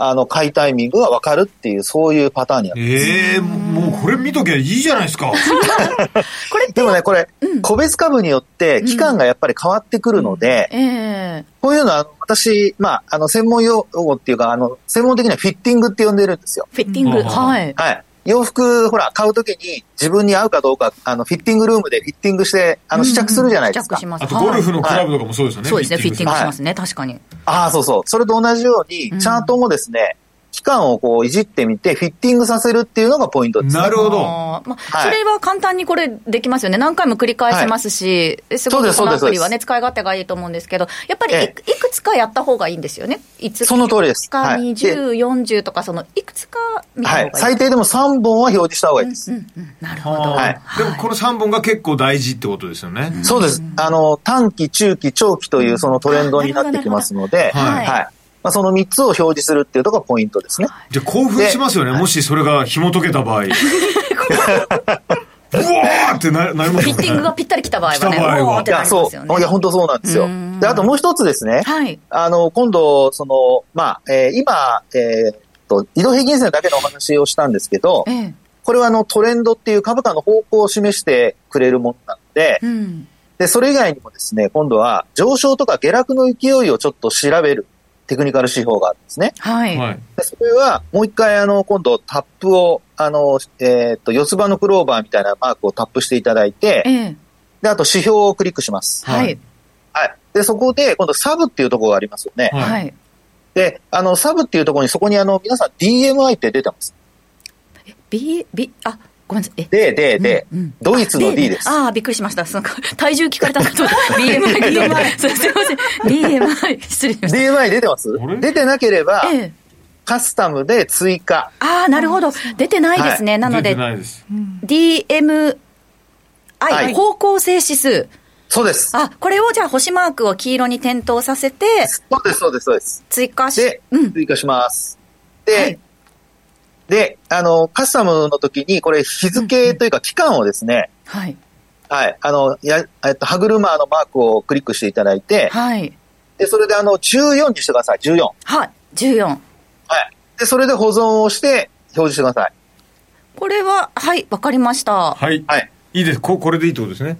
あの、買いタイミングが分かるっていう、そういうパターンになるええー、もうこれ見ときゃいいじゃないですか。これでもね、これ、うん、個別株によって期間がやっぱり変わってくるので、うんえー、こういうのは、私、まあ、あの、専門用語っていうか、あの、専門的にはフィッティングって呼んでるんですよ。フィッティング、はい。はい。洋服、ほら、買うときに自分に合うかどうか、あの、フィッティングルームでフィッティングして、あの、試着するじゃないですか。試着します。あと、ゴルフのクラブとかもそうですよね。そうですね、フィッティングしますね、確かに。ああ、そうそう。それと同じように、チャートもですね、期間をこういじってみて、フィッティングさせるっていうのがポイントです、ね、なるほど。まあ、それは簡単にこれできますよね。何回も繰り返せますし、はい、すごくこのアプリはね、使い勝手がいいと思うんですけど、やっぱりい,、いくつかやった方がいいんですよね。いつその通りです。か、20、40とか、その、いくつか見た方がいい。はい。最低でも3本は表示した方がいいです。うんうん、なるほど。はい。でもこの3本が結構大事ってことですよね。そうです。あの、短期、中期、長期というそのトレンドになってきますので、はい。はいまあ、その3つを表示するっていうのがポイントですね。じゃあ興奮しますよね、もしそれが紐解けた場合。ブワーってななりますね。フィッティングがぴったり来た場合はね、ブワーってなりますよね。いや、本当そうなんですよ。で、あともう一つですね。はい。あの、今度、その、まあ、えー、今、えー、と、移動平均線だけのお話をしたんですけど、ええ、これはあのトレンドっていう株価の方向を示してくれるものなので、うん、で、それ以外にもですね、今度は上昇とか下落の勢いをちょっと調べるテクニカル指標があるんですね。はい。でそれは、もう一回、あの、今度、タップを、あの、えっ、ー、と、四つ葉のクローバーみたいなマークをタップしていただいて、ええ、で、あと指標をクリックします。はい。はい。で、そこで、今度、サブっていうところがありますよね。はい。で、あの、サブっていうところに、そこに、あの、皆さん DMI って出てます。B、B、あ、ごめんなさい。で、で、で、うんうん、ドイツの D です。ああ、びっくりしました。その体重聞かれたかと BMI、BMI。すいません。BMI、失礼しました。BMI 出てます？出てなければ、ええ、カスタムで追加。ああ、なるほど。出てないですね。はい、なので、DMI、はい、方向性指数。そうです。あ、これをじゃあ星マークを黄色に点灯させて、そうです、そうです、そうです。追加し、て、うん、追加します。で、はいで、あの、カスタムの時に、これ日付というか期間をですね、はい。はい。あの、や、えっと、歯車のマークをクリックしていただいて、はい。で、それであの、14にしてください。14。はい。14。はい。で、それで保存をして表示してください。これは、はい、わかりました。はい。はい。いいです。こ、これでいいってことですね。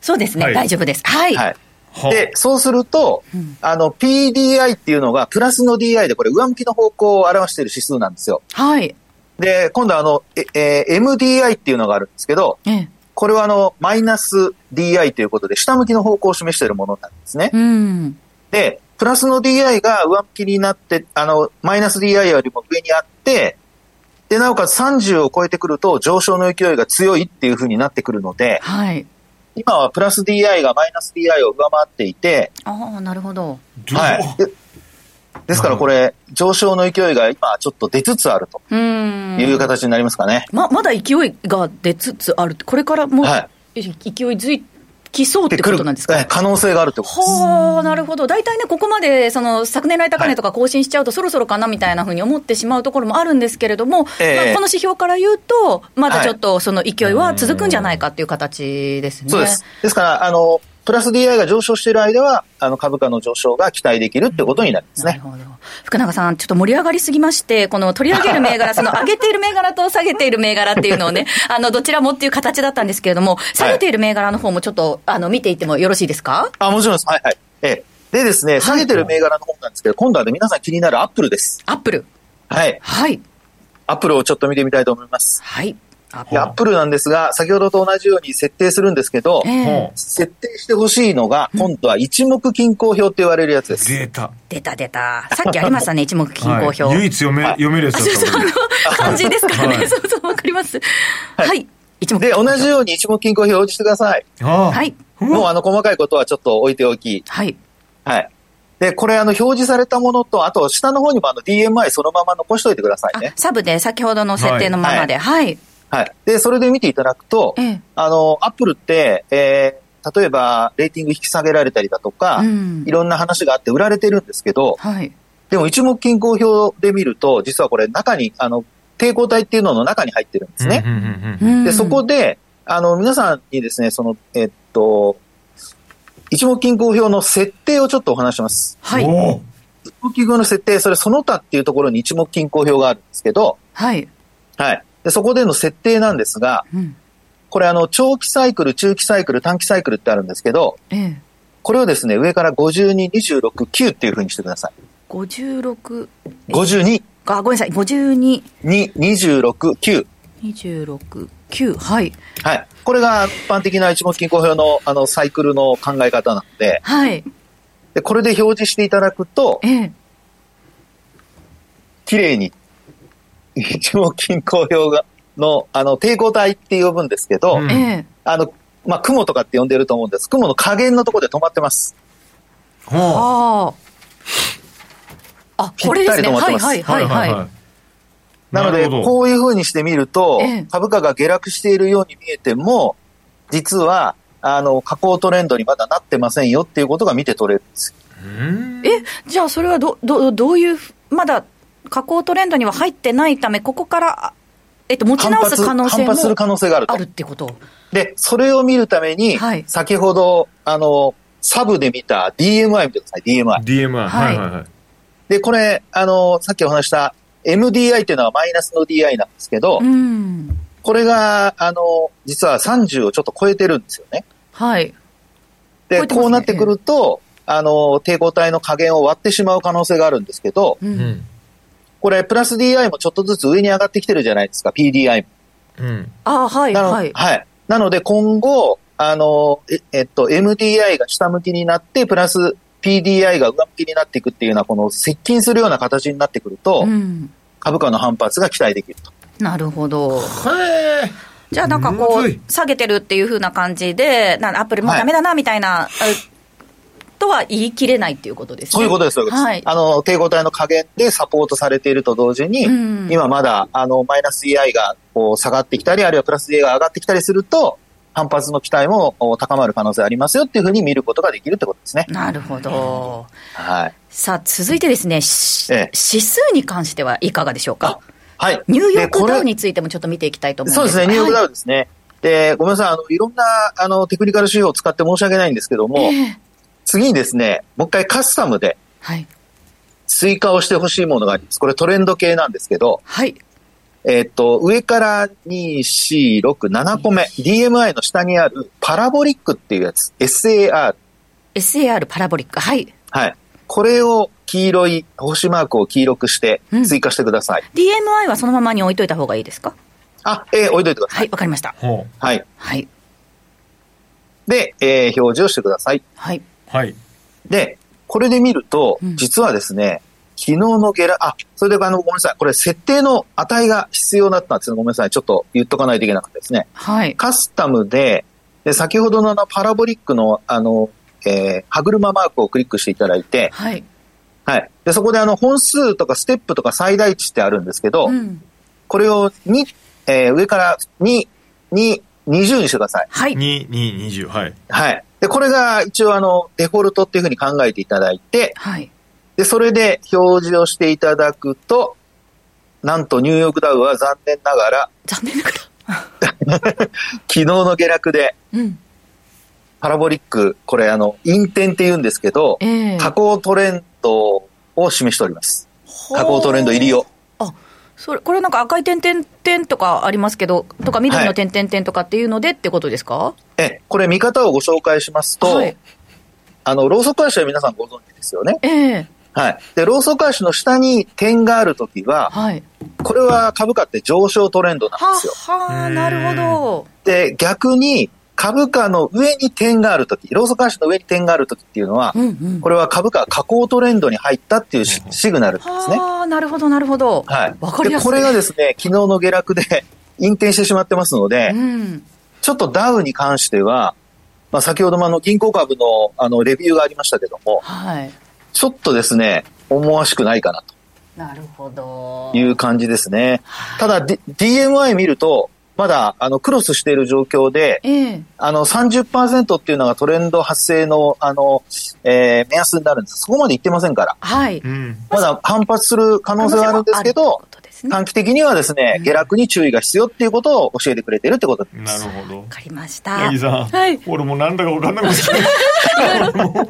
そうですね。はい、大丈夫です。はい。はい。で、そうすると、うん、あの、PDI っていうのが、プラスの DI で、これ、上向きの方向を表している指数なんですよ。はい。で、今度あの、え、えー、MDI っていうのがあるんですけど、ええ、これはあの、マイナス DI ということで、下向きの方向を示しているものなんですね。うん、で、プラスの DI が上向きになって、あの、マイナス DI よりも上にあって、で、なおかつ30を超えてくると上昇の勢いが強いっていうふうになってくるので、はい。今はプラス DI がマイナス DI を上回っていて、ああ、なるほど。はい。でですからこれ、上昇の勢いが今ちょっと出つつあるという形になりますかね。ままだ勢いが出つつあるこれからも、はい、勢いづいきそうってことなんですか？可能性があるってことです。はあ、なるほど。大体ね、ここまで、その、昨年来高値とか更新しちゃうと、そろそろかなみたいなふうに思ってしまうところもあるんですけれども、えー、まあ、この指標から言うと、まだちょっとその勢いは続くんじゃないかっていう形ですね。そうです。ですから、あの、プラス DI が上昇している間は、あの株価の上昇が期待できるってことになりますね。なるほど。福永さん、ちょっと盛り上がりすぎまして、この取り上げる銘柄、その上げている銘柄と下げている銘柄っていうのをね、あの、どちらもっていう形だったんですけれども、下げている銘柄の方もちょっと、あの、見ていってもよろしいですか？あ、もちろんです。はいはい。ええ。でですね、下げてる銘柄の方なんですけど、今度はね、皆さん気になるアップルです。アップルはい。はい。アップルをちょっと見てみたいと思います。はい。アップルなんですが、先ほどと同じように設定するんですけど、えー、設定してほしいのが、今度は一目均衡表って言われるやつです。出た。出た出た。さっきありましたね、一目均衡表。はい、唯一読め、読めるやつだったの漢字ですからね。はい、そうそう、わかります。はい。一目で、同じように一目均衡表を表示してください。はい。もうあの、細かいことはちょっと置いておき。はい。はい。で、これ、あの、表示されたものと、あと、下の方にもあの、DMI そのまま残しといてくださいね。サブで、先ほどの設定のままで。はい、はいはい。で、それで見ていただくと、ええ、あの、アップルって、えー、例えば、レーティング引き下げられたりだとか、うん、いろんな話があって売られてるんですけど、はい、でも一目均衡表で見ると、実はこれ中に、あの、抵抗体っていうのの中に入ってるんですね。で、そこで、あの、皆さんにですね、その、えっと、一目均衡表の設定をちょっとお話します。はい。一目均衡の設定、それその他っていうところに一目均衡表があるんですけど、はい。はい。で、そこでの設定なんですが、うん、これあの、長期サイクル、中期サイクル、短期サイクルってあるんですけど、ええ、これをですね、上から52、26、9っていうふうにしてください。56、52。あ、ごめんなさい、52。2、26、9。26、9、はい。はい。これが一般的な一目均衡表のあのサイクルの考え方なので、はい。で、これで表示していただくと、ええ、綺麗に、一目均衡表が、の、あの、抵抗体って呼ぶんですけど、うん、あの、まあ、雲とかって呼んでると思うんです。雲の加減のところで止まってます。はあ。あ、これですね。はいはいはいはい。なので、こういうふうにしてみると、株価が下落しているように見えても、実は、あの、下降トレンドにまだなってませんよっていうことが見て取れるんですえ、じゃあそれはど、ど、どういう、まだ下降トレンドには入ってないため、ここから、えっと、持ち直す可能性も反発する可能性があるあるってこと？で、それを見るために、はい、先ほど、あの、サブで見た DMI 見てください、DMI。DMI。はい、はい、はい。で、これ、あの、さっきお話した MDI っていうのはマイナスの DI なんですけど、うん、これが、あの、実は30をちょっと超えてるんですよね。はい。で、ね、こうなってくると、あの、抵抗体の加減を割ってしまう可能性があるんですけど、うん、これ、プラス DI もちょっとずつ上に上がってきてるじゃないですか、PDI も。うん。あはい、はい。はい。なので、今後、あの、ええっと、MDI が下向きになって、プラス PDI が上向きになっていくっていうような、この接近するような形になってくると、うん、株価の反発が期待できると。なるほど。へじゃあなんかこう、下げてるっていうふうな感じで、なアップルもうダメだなみたいな、はい、とは言い切れないっていうことですね。そういうことです、そういうことです。はい、あの、抵抗体の加減でサポートされていると同時に、うん、今まだ、あの、マイナス EI がこう下がってきたり、あるいはプラス EI が上がってきたりすると、反発の期待も高まる可能性ありますよっていうふうに見ることができるってことですね。なるほど。はい。さあ、続いてですね、ええ、指数に関してはいかがでしょうか？はい。ニューヨークダウについてもちょっと見ていきたいと思います。そうですね、ニューヨークダウですね。はい、で、ごめんなさい、あの、いろんな、あの、テクニカル指標を使って申し訳ないんですけども、え次にですね、もう一回カスタムで、はい。追加をしてほしいものがあります。これトレンド系なんですけど、はい。えっ、と、上から2、4、6、7個目、DMI の下にあるパラボリックっていうやつ、SAR。SAR パラボリック、はい。はい。これを黄色い、星マークを黄色くして追加してください。うん、DMI はそのままに置いといた方がいいですか？あ、えー、置いといてください。はい、わかりました。はい。はい。で、えー、表示をしてください。はい。はい。で、これで見ると、実はですね、昨日の下落、あ、それであの、ごめんなさい。これ設定の値が必要だったんですよ。ごめんなさい。ちょっと言っとかないといけなかったですね。はい。カスタムで、で、先ほどのあの、パラボリックの、あの、えー、歯車マークをクリックしていただいて、はい。はい。で、そこであの、本数とかステップとか最大値ってあるんですけど、うん、これを2、えー、上から2、2、20にしてください。はい。2、2、20、はい。はい。で、これが一応あの、デフォルトっていうふうに考えていただいて、はい。で、それで表示をしていただくと、なんとニューヨークダウは残念ながら、残念ながら 昨日の下落で、うん、パラボリック、これあの、陰点って言うんですけど、えー、下降トレンドを示しております。下降トレンド入りを。それこれなんか赤い点々点とかありますけど、とか緑の点々点とかっていうのでってことですか、はい、え、これ見方をご紹介しますと、はい、あの、ローソク足は皆さんご存知ですよね。ええー、はい。で、ローソク足の下に点があるときは、はい、これは株価って上昇トレンドなんですよ。はあ、なるほど。で、逆に、株価の上に点があるとき、ローソク足の上に点があるときっていうのは、うんうん、これは株価下降トレンドに入ったっていうシグナルですね。ああ、なるほど、なるほど。はい。わかりやすい。で、これがですね、昨日の下落で 陰転してしまってますので、うん、ちょっとダウに関しては、まあ、先ほどもあの銀行株のあのレビューがありましたけども、はい、ちょっとですね、思わしくないかなと。なるほど。いう感じですね。ただ、D、DMI 見ると、まだ、あの、クロスしている状況で、えー、あの、30%っていうのがトレンド発生の、あの、えー、目安になるんです。そこまでいってませんから。はい。まだ反発する可能性はあるんですけど、短期的にはですね、下落に注意が必要っていうことを教えてくれてるってことです。なるほど。わかりました。八木さん、はい、俺もなんだかわかんなくなっちゃった。俺も、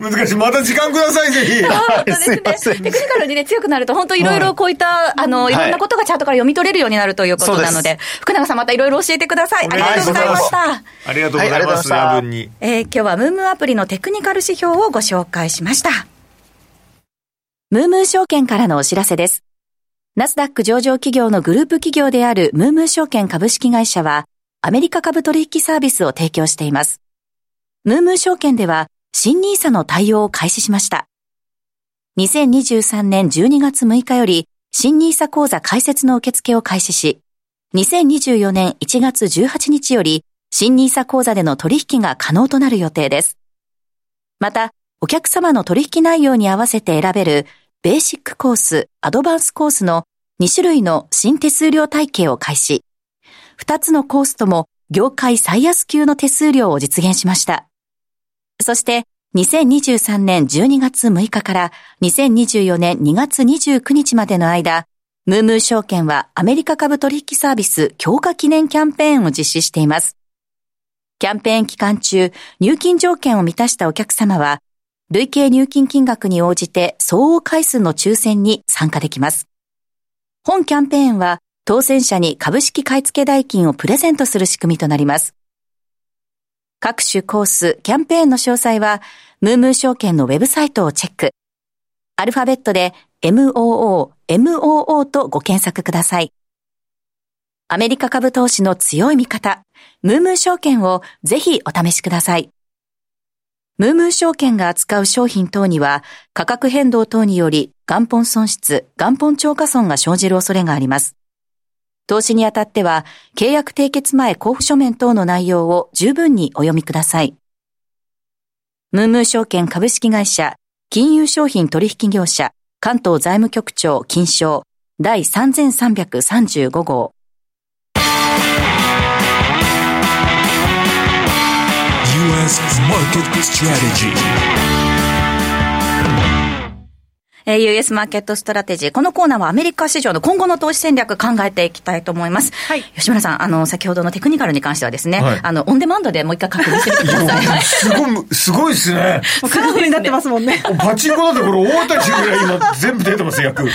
難しい。また時間ください、ぜひ。そうですね。テクニカルにね、強くなると、本当いろいろこういった、あの、いろんなことがチャートから読み取れるようになるということなので、福永さんまたいろいろ教えてください。ありがとうございました。ありがとうございます。夜分に。え今日はムームアプリのテクニカル指標をご紹介しました。ムームー証券からのお知らせです。ナスダック上場企業のグループ企業であるムームー証券株式会社は、アメリカ株取引サービスを提供しています。ムームー証券では、新ニーサの対応を開始しました。2023年12月6日より新 nisa 講座開設の受付を開始し、2024年1月18日より新 nisa 講座での取引が可能となる予定です。また、お客様の取引内容に合わせて選べるベーシックコース、アドバンスコースの2種類の新手数料体系を開始。2つのコースとも業界最安級の手数料を実現しました。そして、2023年12月6日から2024年2月29日までの間、ムームー証券はアメリカ株取引サービス強化記念キャンペーンを実施しています。キャンペーン期間中、入金条件を満たしたお客様は、累計入金金額に応じて総応回数の抽選に参加できます。本キャンペーンは、当選者に株式買付代金をプレゼントする仕組みとなります。各種コース、キャンペーンの詳細は、ムームー証券のウェブサイトをチェック。アルファベットで MOO、MOO とご検索ください。アメリカ株投資の強い味方、ムームー証券をぜひお試しください。ムームー証券が扱う商品等には価格変動等により元本損失、元本超過損が生じる恐れがあります。投資にあたっては、契約締結前交付書面等の内容を十分にお読みください。ムームー証券株式会社、金融商品取引業者、関東財務局長金賞第3335号。US Market Strategy えー、US マーケットストラテジー。このコーナーはアメリカ市場の今後の投資戦略考えていきたいと思います。はい。吉村さん、あの、先ほどのテクニカルに関してはですね、はい、あの、オンデマンドでもう一回確認してみてください。すごい、すごいですね。もうカラフルになってますもんね。パチンコだってこれ大谷氏ぐらい今全部出てます、役。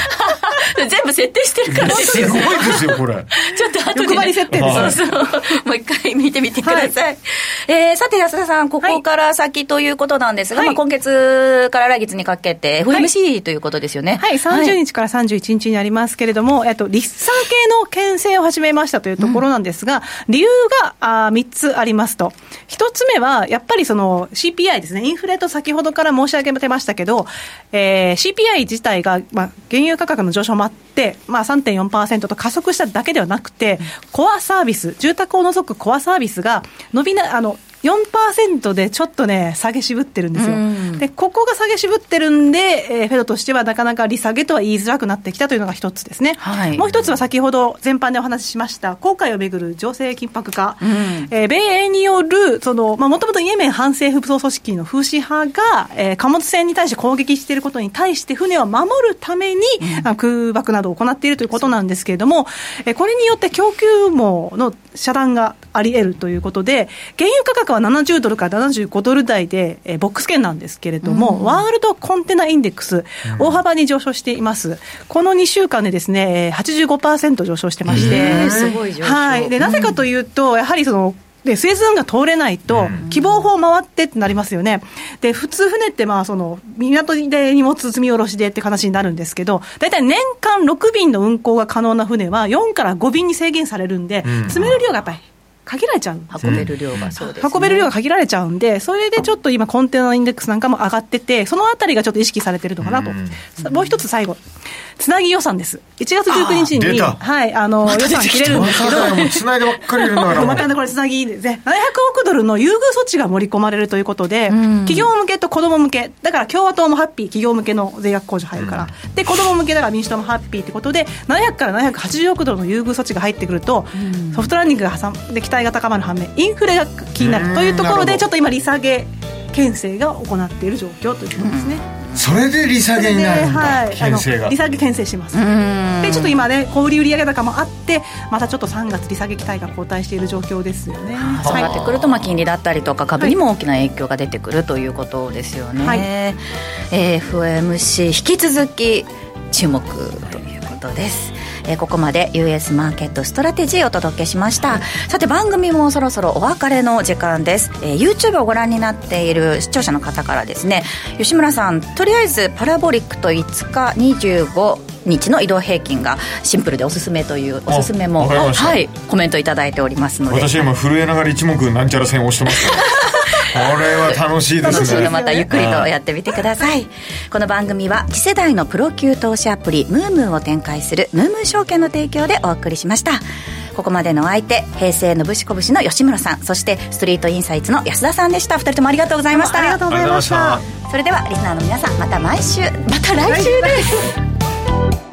全部設定してるからで すごいですよ、これ。ちょっと後で、ね、り設定です。そうそう。もう一回見てみてください。はい、えー、さて安田さん、ここから先ということなんですが、はい、まあ今月から来月にかけて FMC ということですよね。はい、30日から31日になりますけれども、えっと、立産系の牽制を始めましたというところなんですが、うん、理由があ3つありますと。1つ目は、やっぱりその CPI ですね、インフレと先ほどから申し上げてましたけど、えー、CPI 自体が、まあ、原油価格の上昇もあって、まあ、3.4%と加速しただけではなくて、コアサービス、住宅を除くコアサービスが伸びな、あの、4%でちょっとね、下げ渋ってるんですよ。で、ここが下げ渋ってるんで、えー、フェドとしてはなかなか利下げとは言いづらくなってきたというのが一つですね。はい、もう一つは先ほど全般でお話ししました、航海をめぐる情勢緊迫化。うん、えー、米英による、その、まあ、もともとイエメン反政府武装組織の風刺派が、えー、貨物船に対して攻撃していることに対して船を守るために、うん、空爆などを行っているということなんですけれども、えー、これによって供給網の遮断があり得るということで、原油価格は70ドルから75ドル台で、えー、ボックス圏なんですけれども、うん、ワールドコンテナインデックス、大幅に上昇しています。この2週間でですね、85%上昇してまして、すごい上昇。はい。で、なぜかというと、やはりその、で、スエズ運河通れないと、希望法回ってってなりますよね。で、普通船って、まあ、その、港で荷物積み下ろしでって話になるんですけど、大体年間6便の運航が可能な船は、4から5便に制限されるんで、積める量がやっぱり限られちゃう。運べる量がそうです、ね、運べる量が限られちゃうんで、それでちょっと今、コンテナインデックスなんかも上がってて、そのあたりがちょっと意識されてるのかなと、うもう一つ最後、つなぎ予算です。1月19日に、はい、あの、予算切れるんですけど、つないでばっかりいるんだから。またね、これつなぎで、700億ドルの優遇措置が盛り込まれるということで、企業向けと子ども向け、だから共和党もハッピー、企業向けの税額控除入るから、で、子ども向けだから民主党もハッピーってことで、700から780億ドルの優遇措置が入ってくると、ソフトランディングが挟んで期待が高まる反面、インフレが気になるというところで、ちょっと今、利下げ牽制が行っている状況ということですね。それで利下げになるんだ、はい、牽制が。利下げ牽制します。でちょっと今ね小売売上高もあってまたちょっと3月利下げ期待が後退している状況ですよね。そうなってくると、まあ、金利だったりとか株にも大きな影響が出てくるということですよね、はい、えー、FOMC 引き続き注目ということですえー、ここまで US マーケットストラテジーをお届けしました。さて番組もそろそろお別れの時間です、えー、YouTube をご覧になっている視聴者の方からですね吉村さんとりあえずパラボリックと5日25日の移動平均がシンプルでおすすめというおすすめもはいコメント頂いておりますので。私今震えながら一目なんちゃら線を押してます れは楽しいですね。楽しいのまたゆっくりとやってみてください、この番組は次世代のプロ級投資アプリムームーを展開するムームー証券の提供でお送りしました。ここまでのお相手平成のぶしこぶしの吉村さんそしてストリートインサイツの安田さんでした。二人ともありがとうございました。ありがとうございました。それではリスナーの皆さんまた毎週また来週です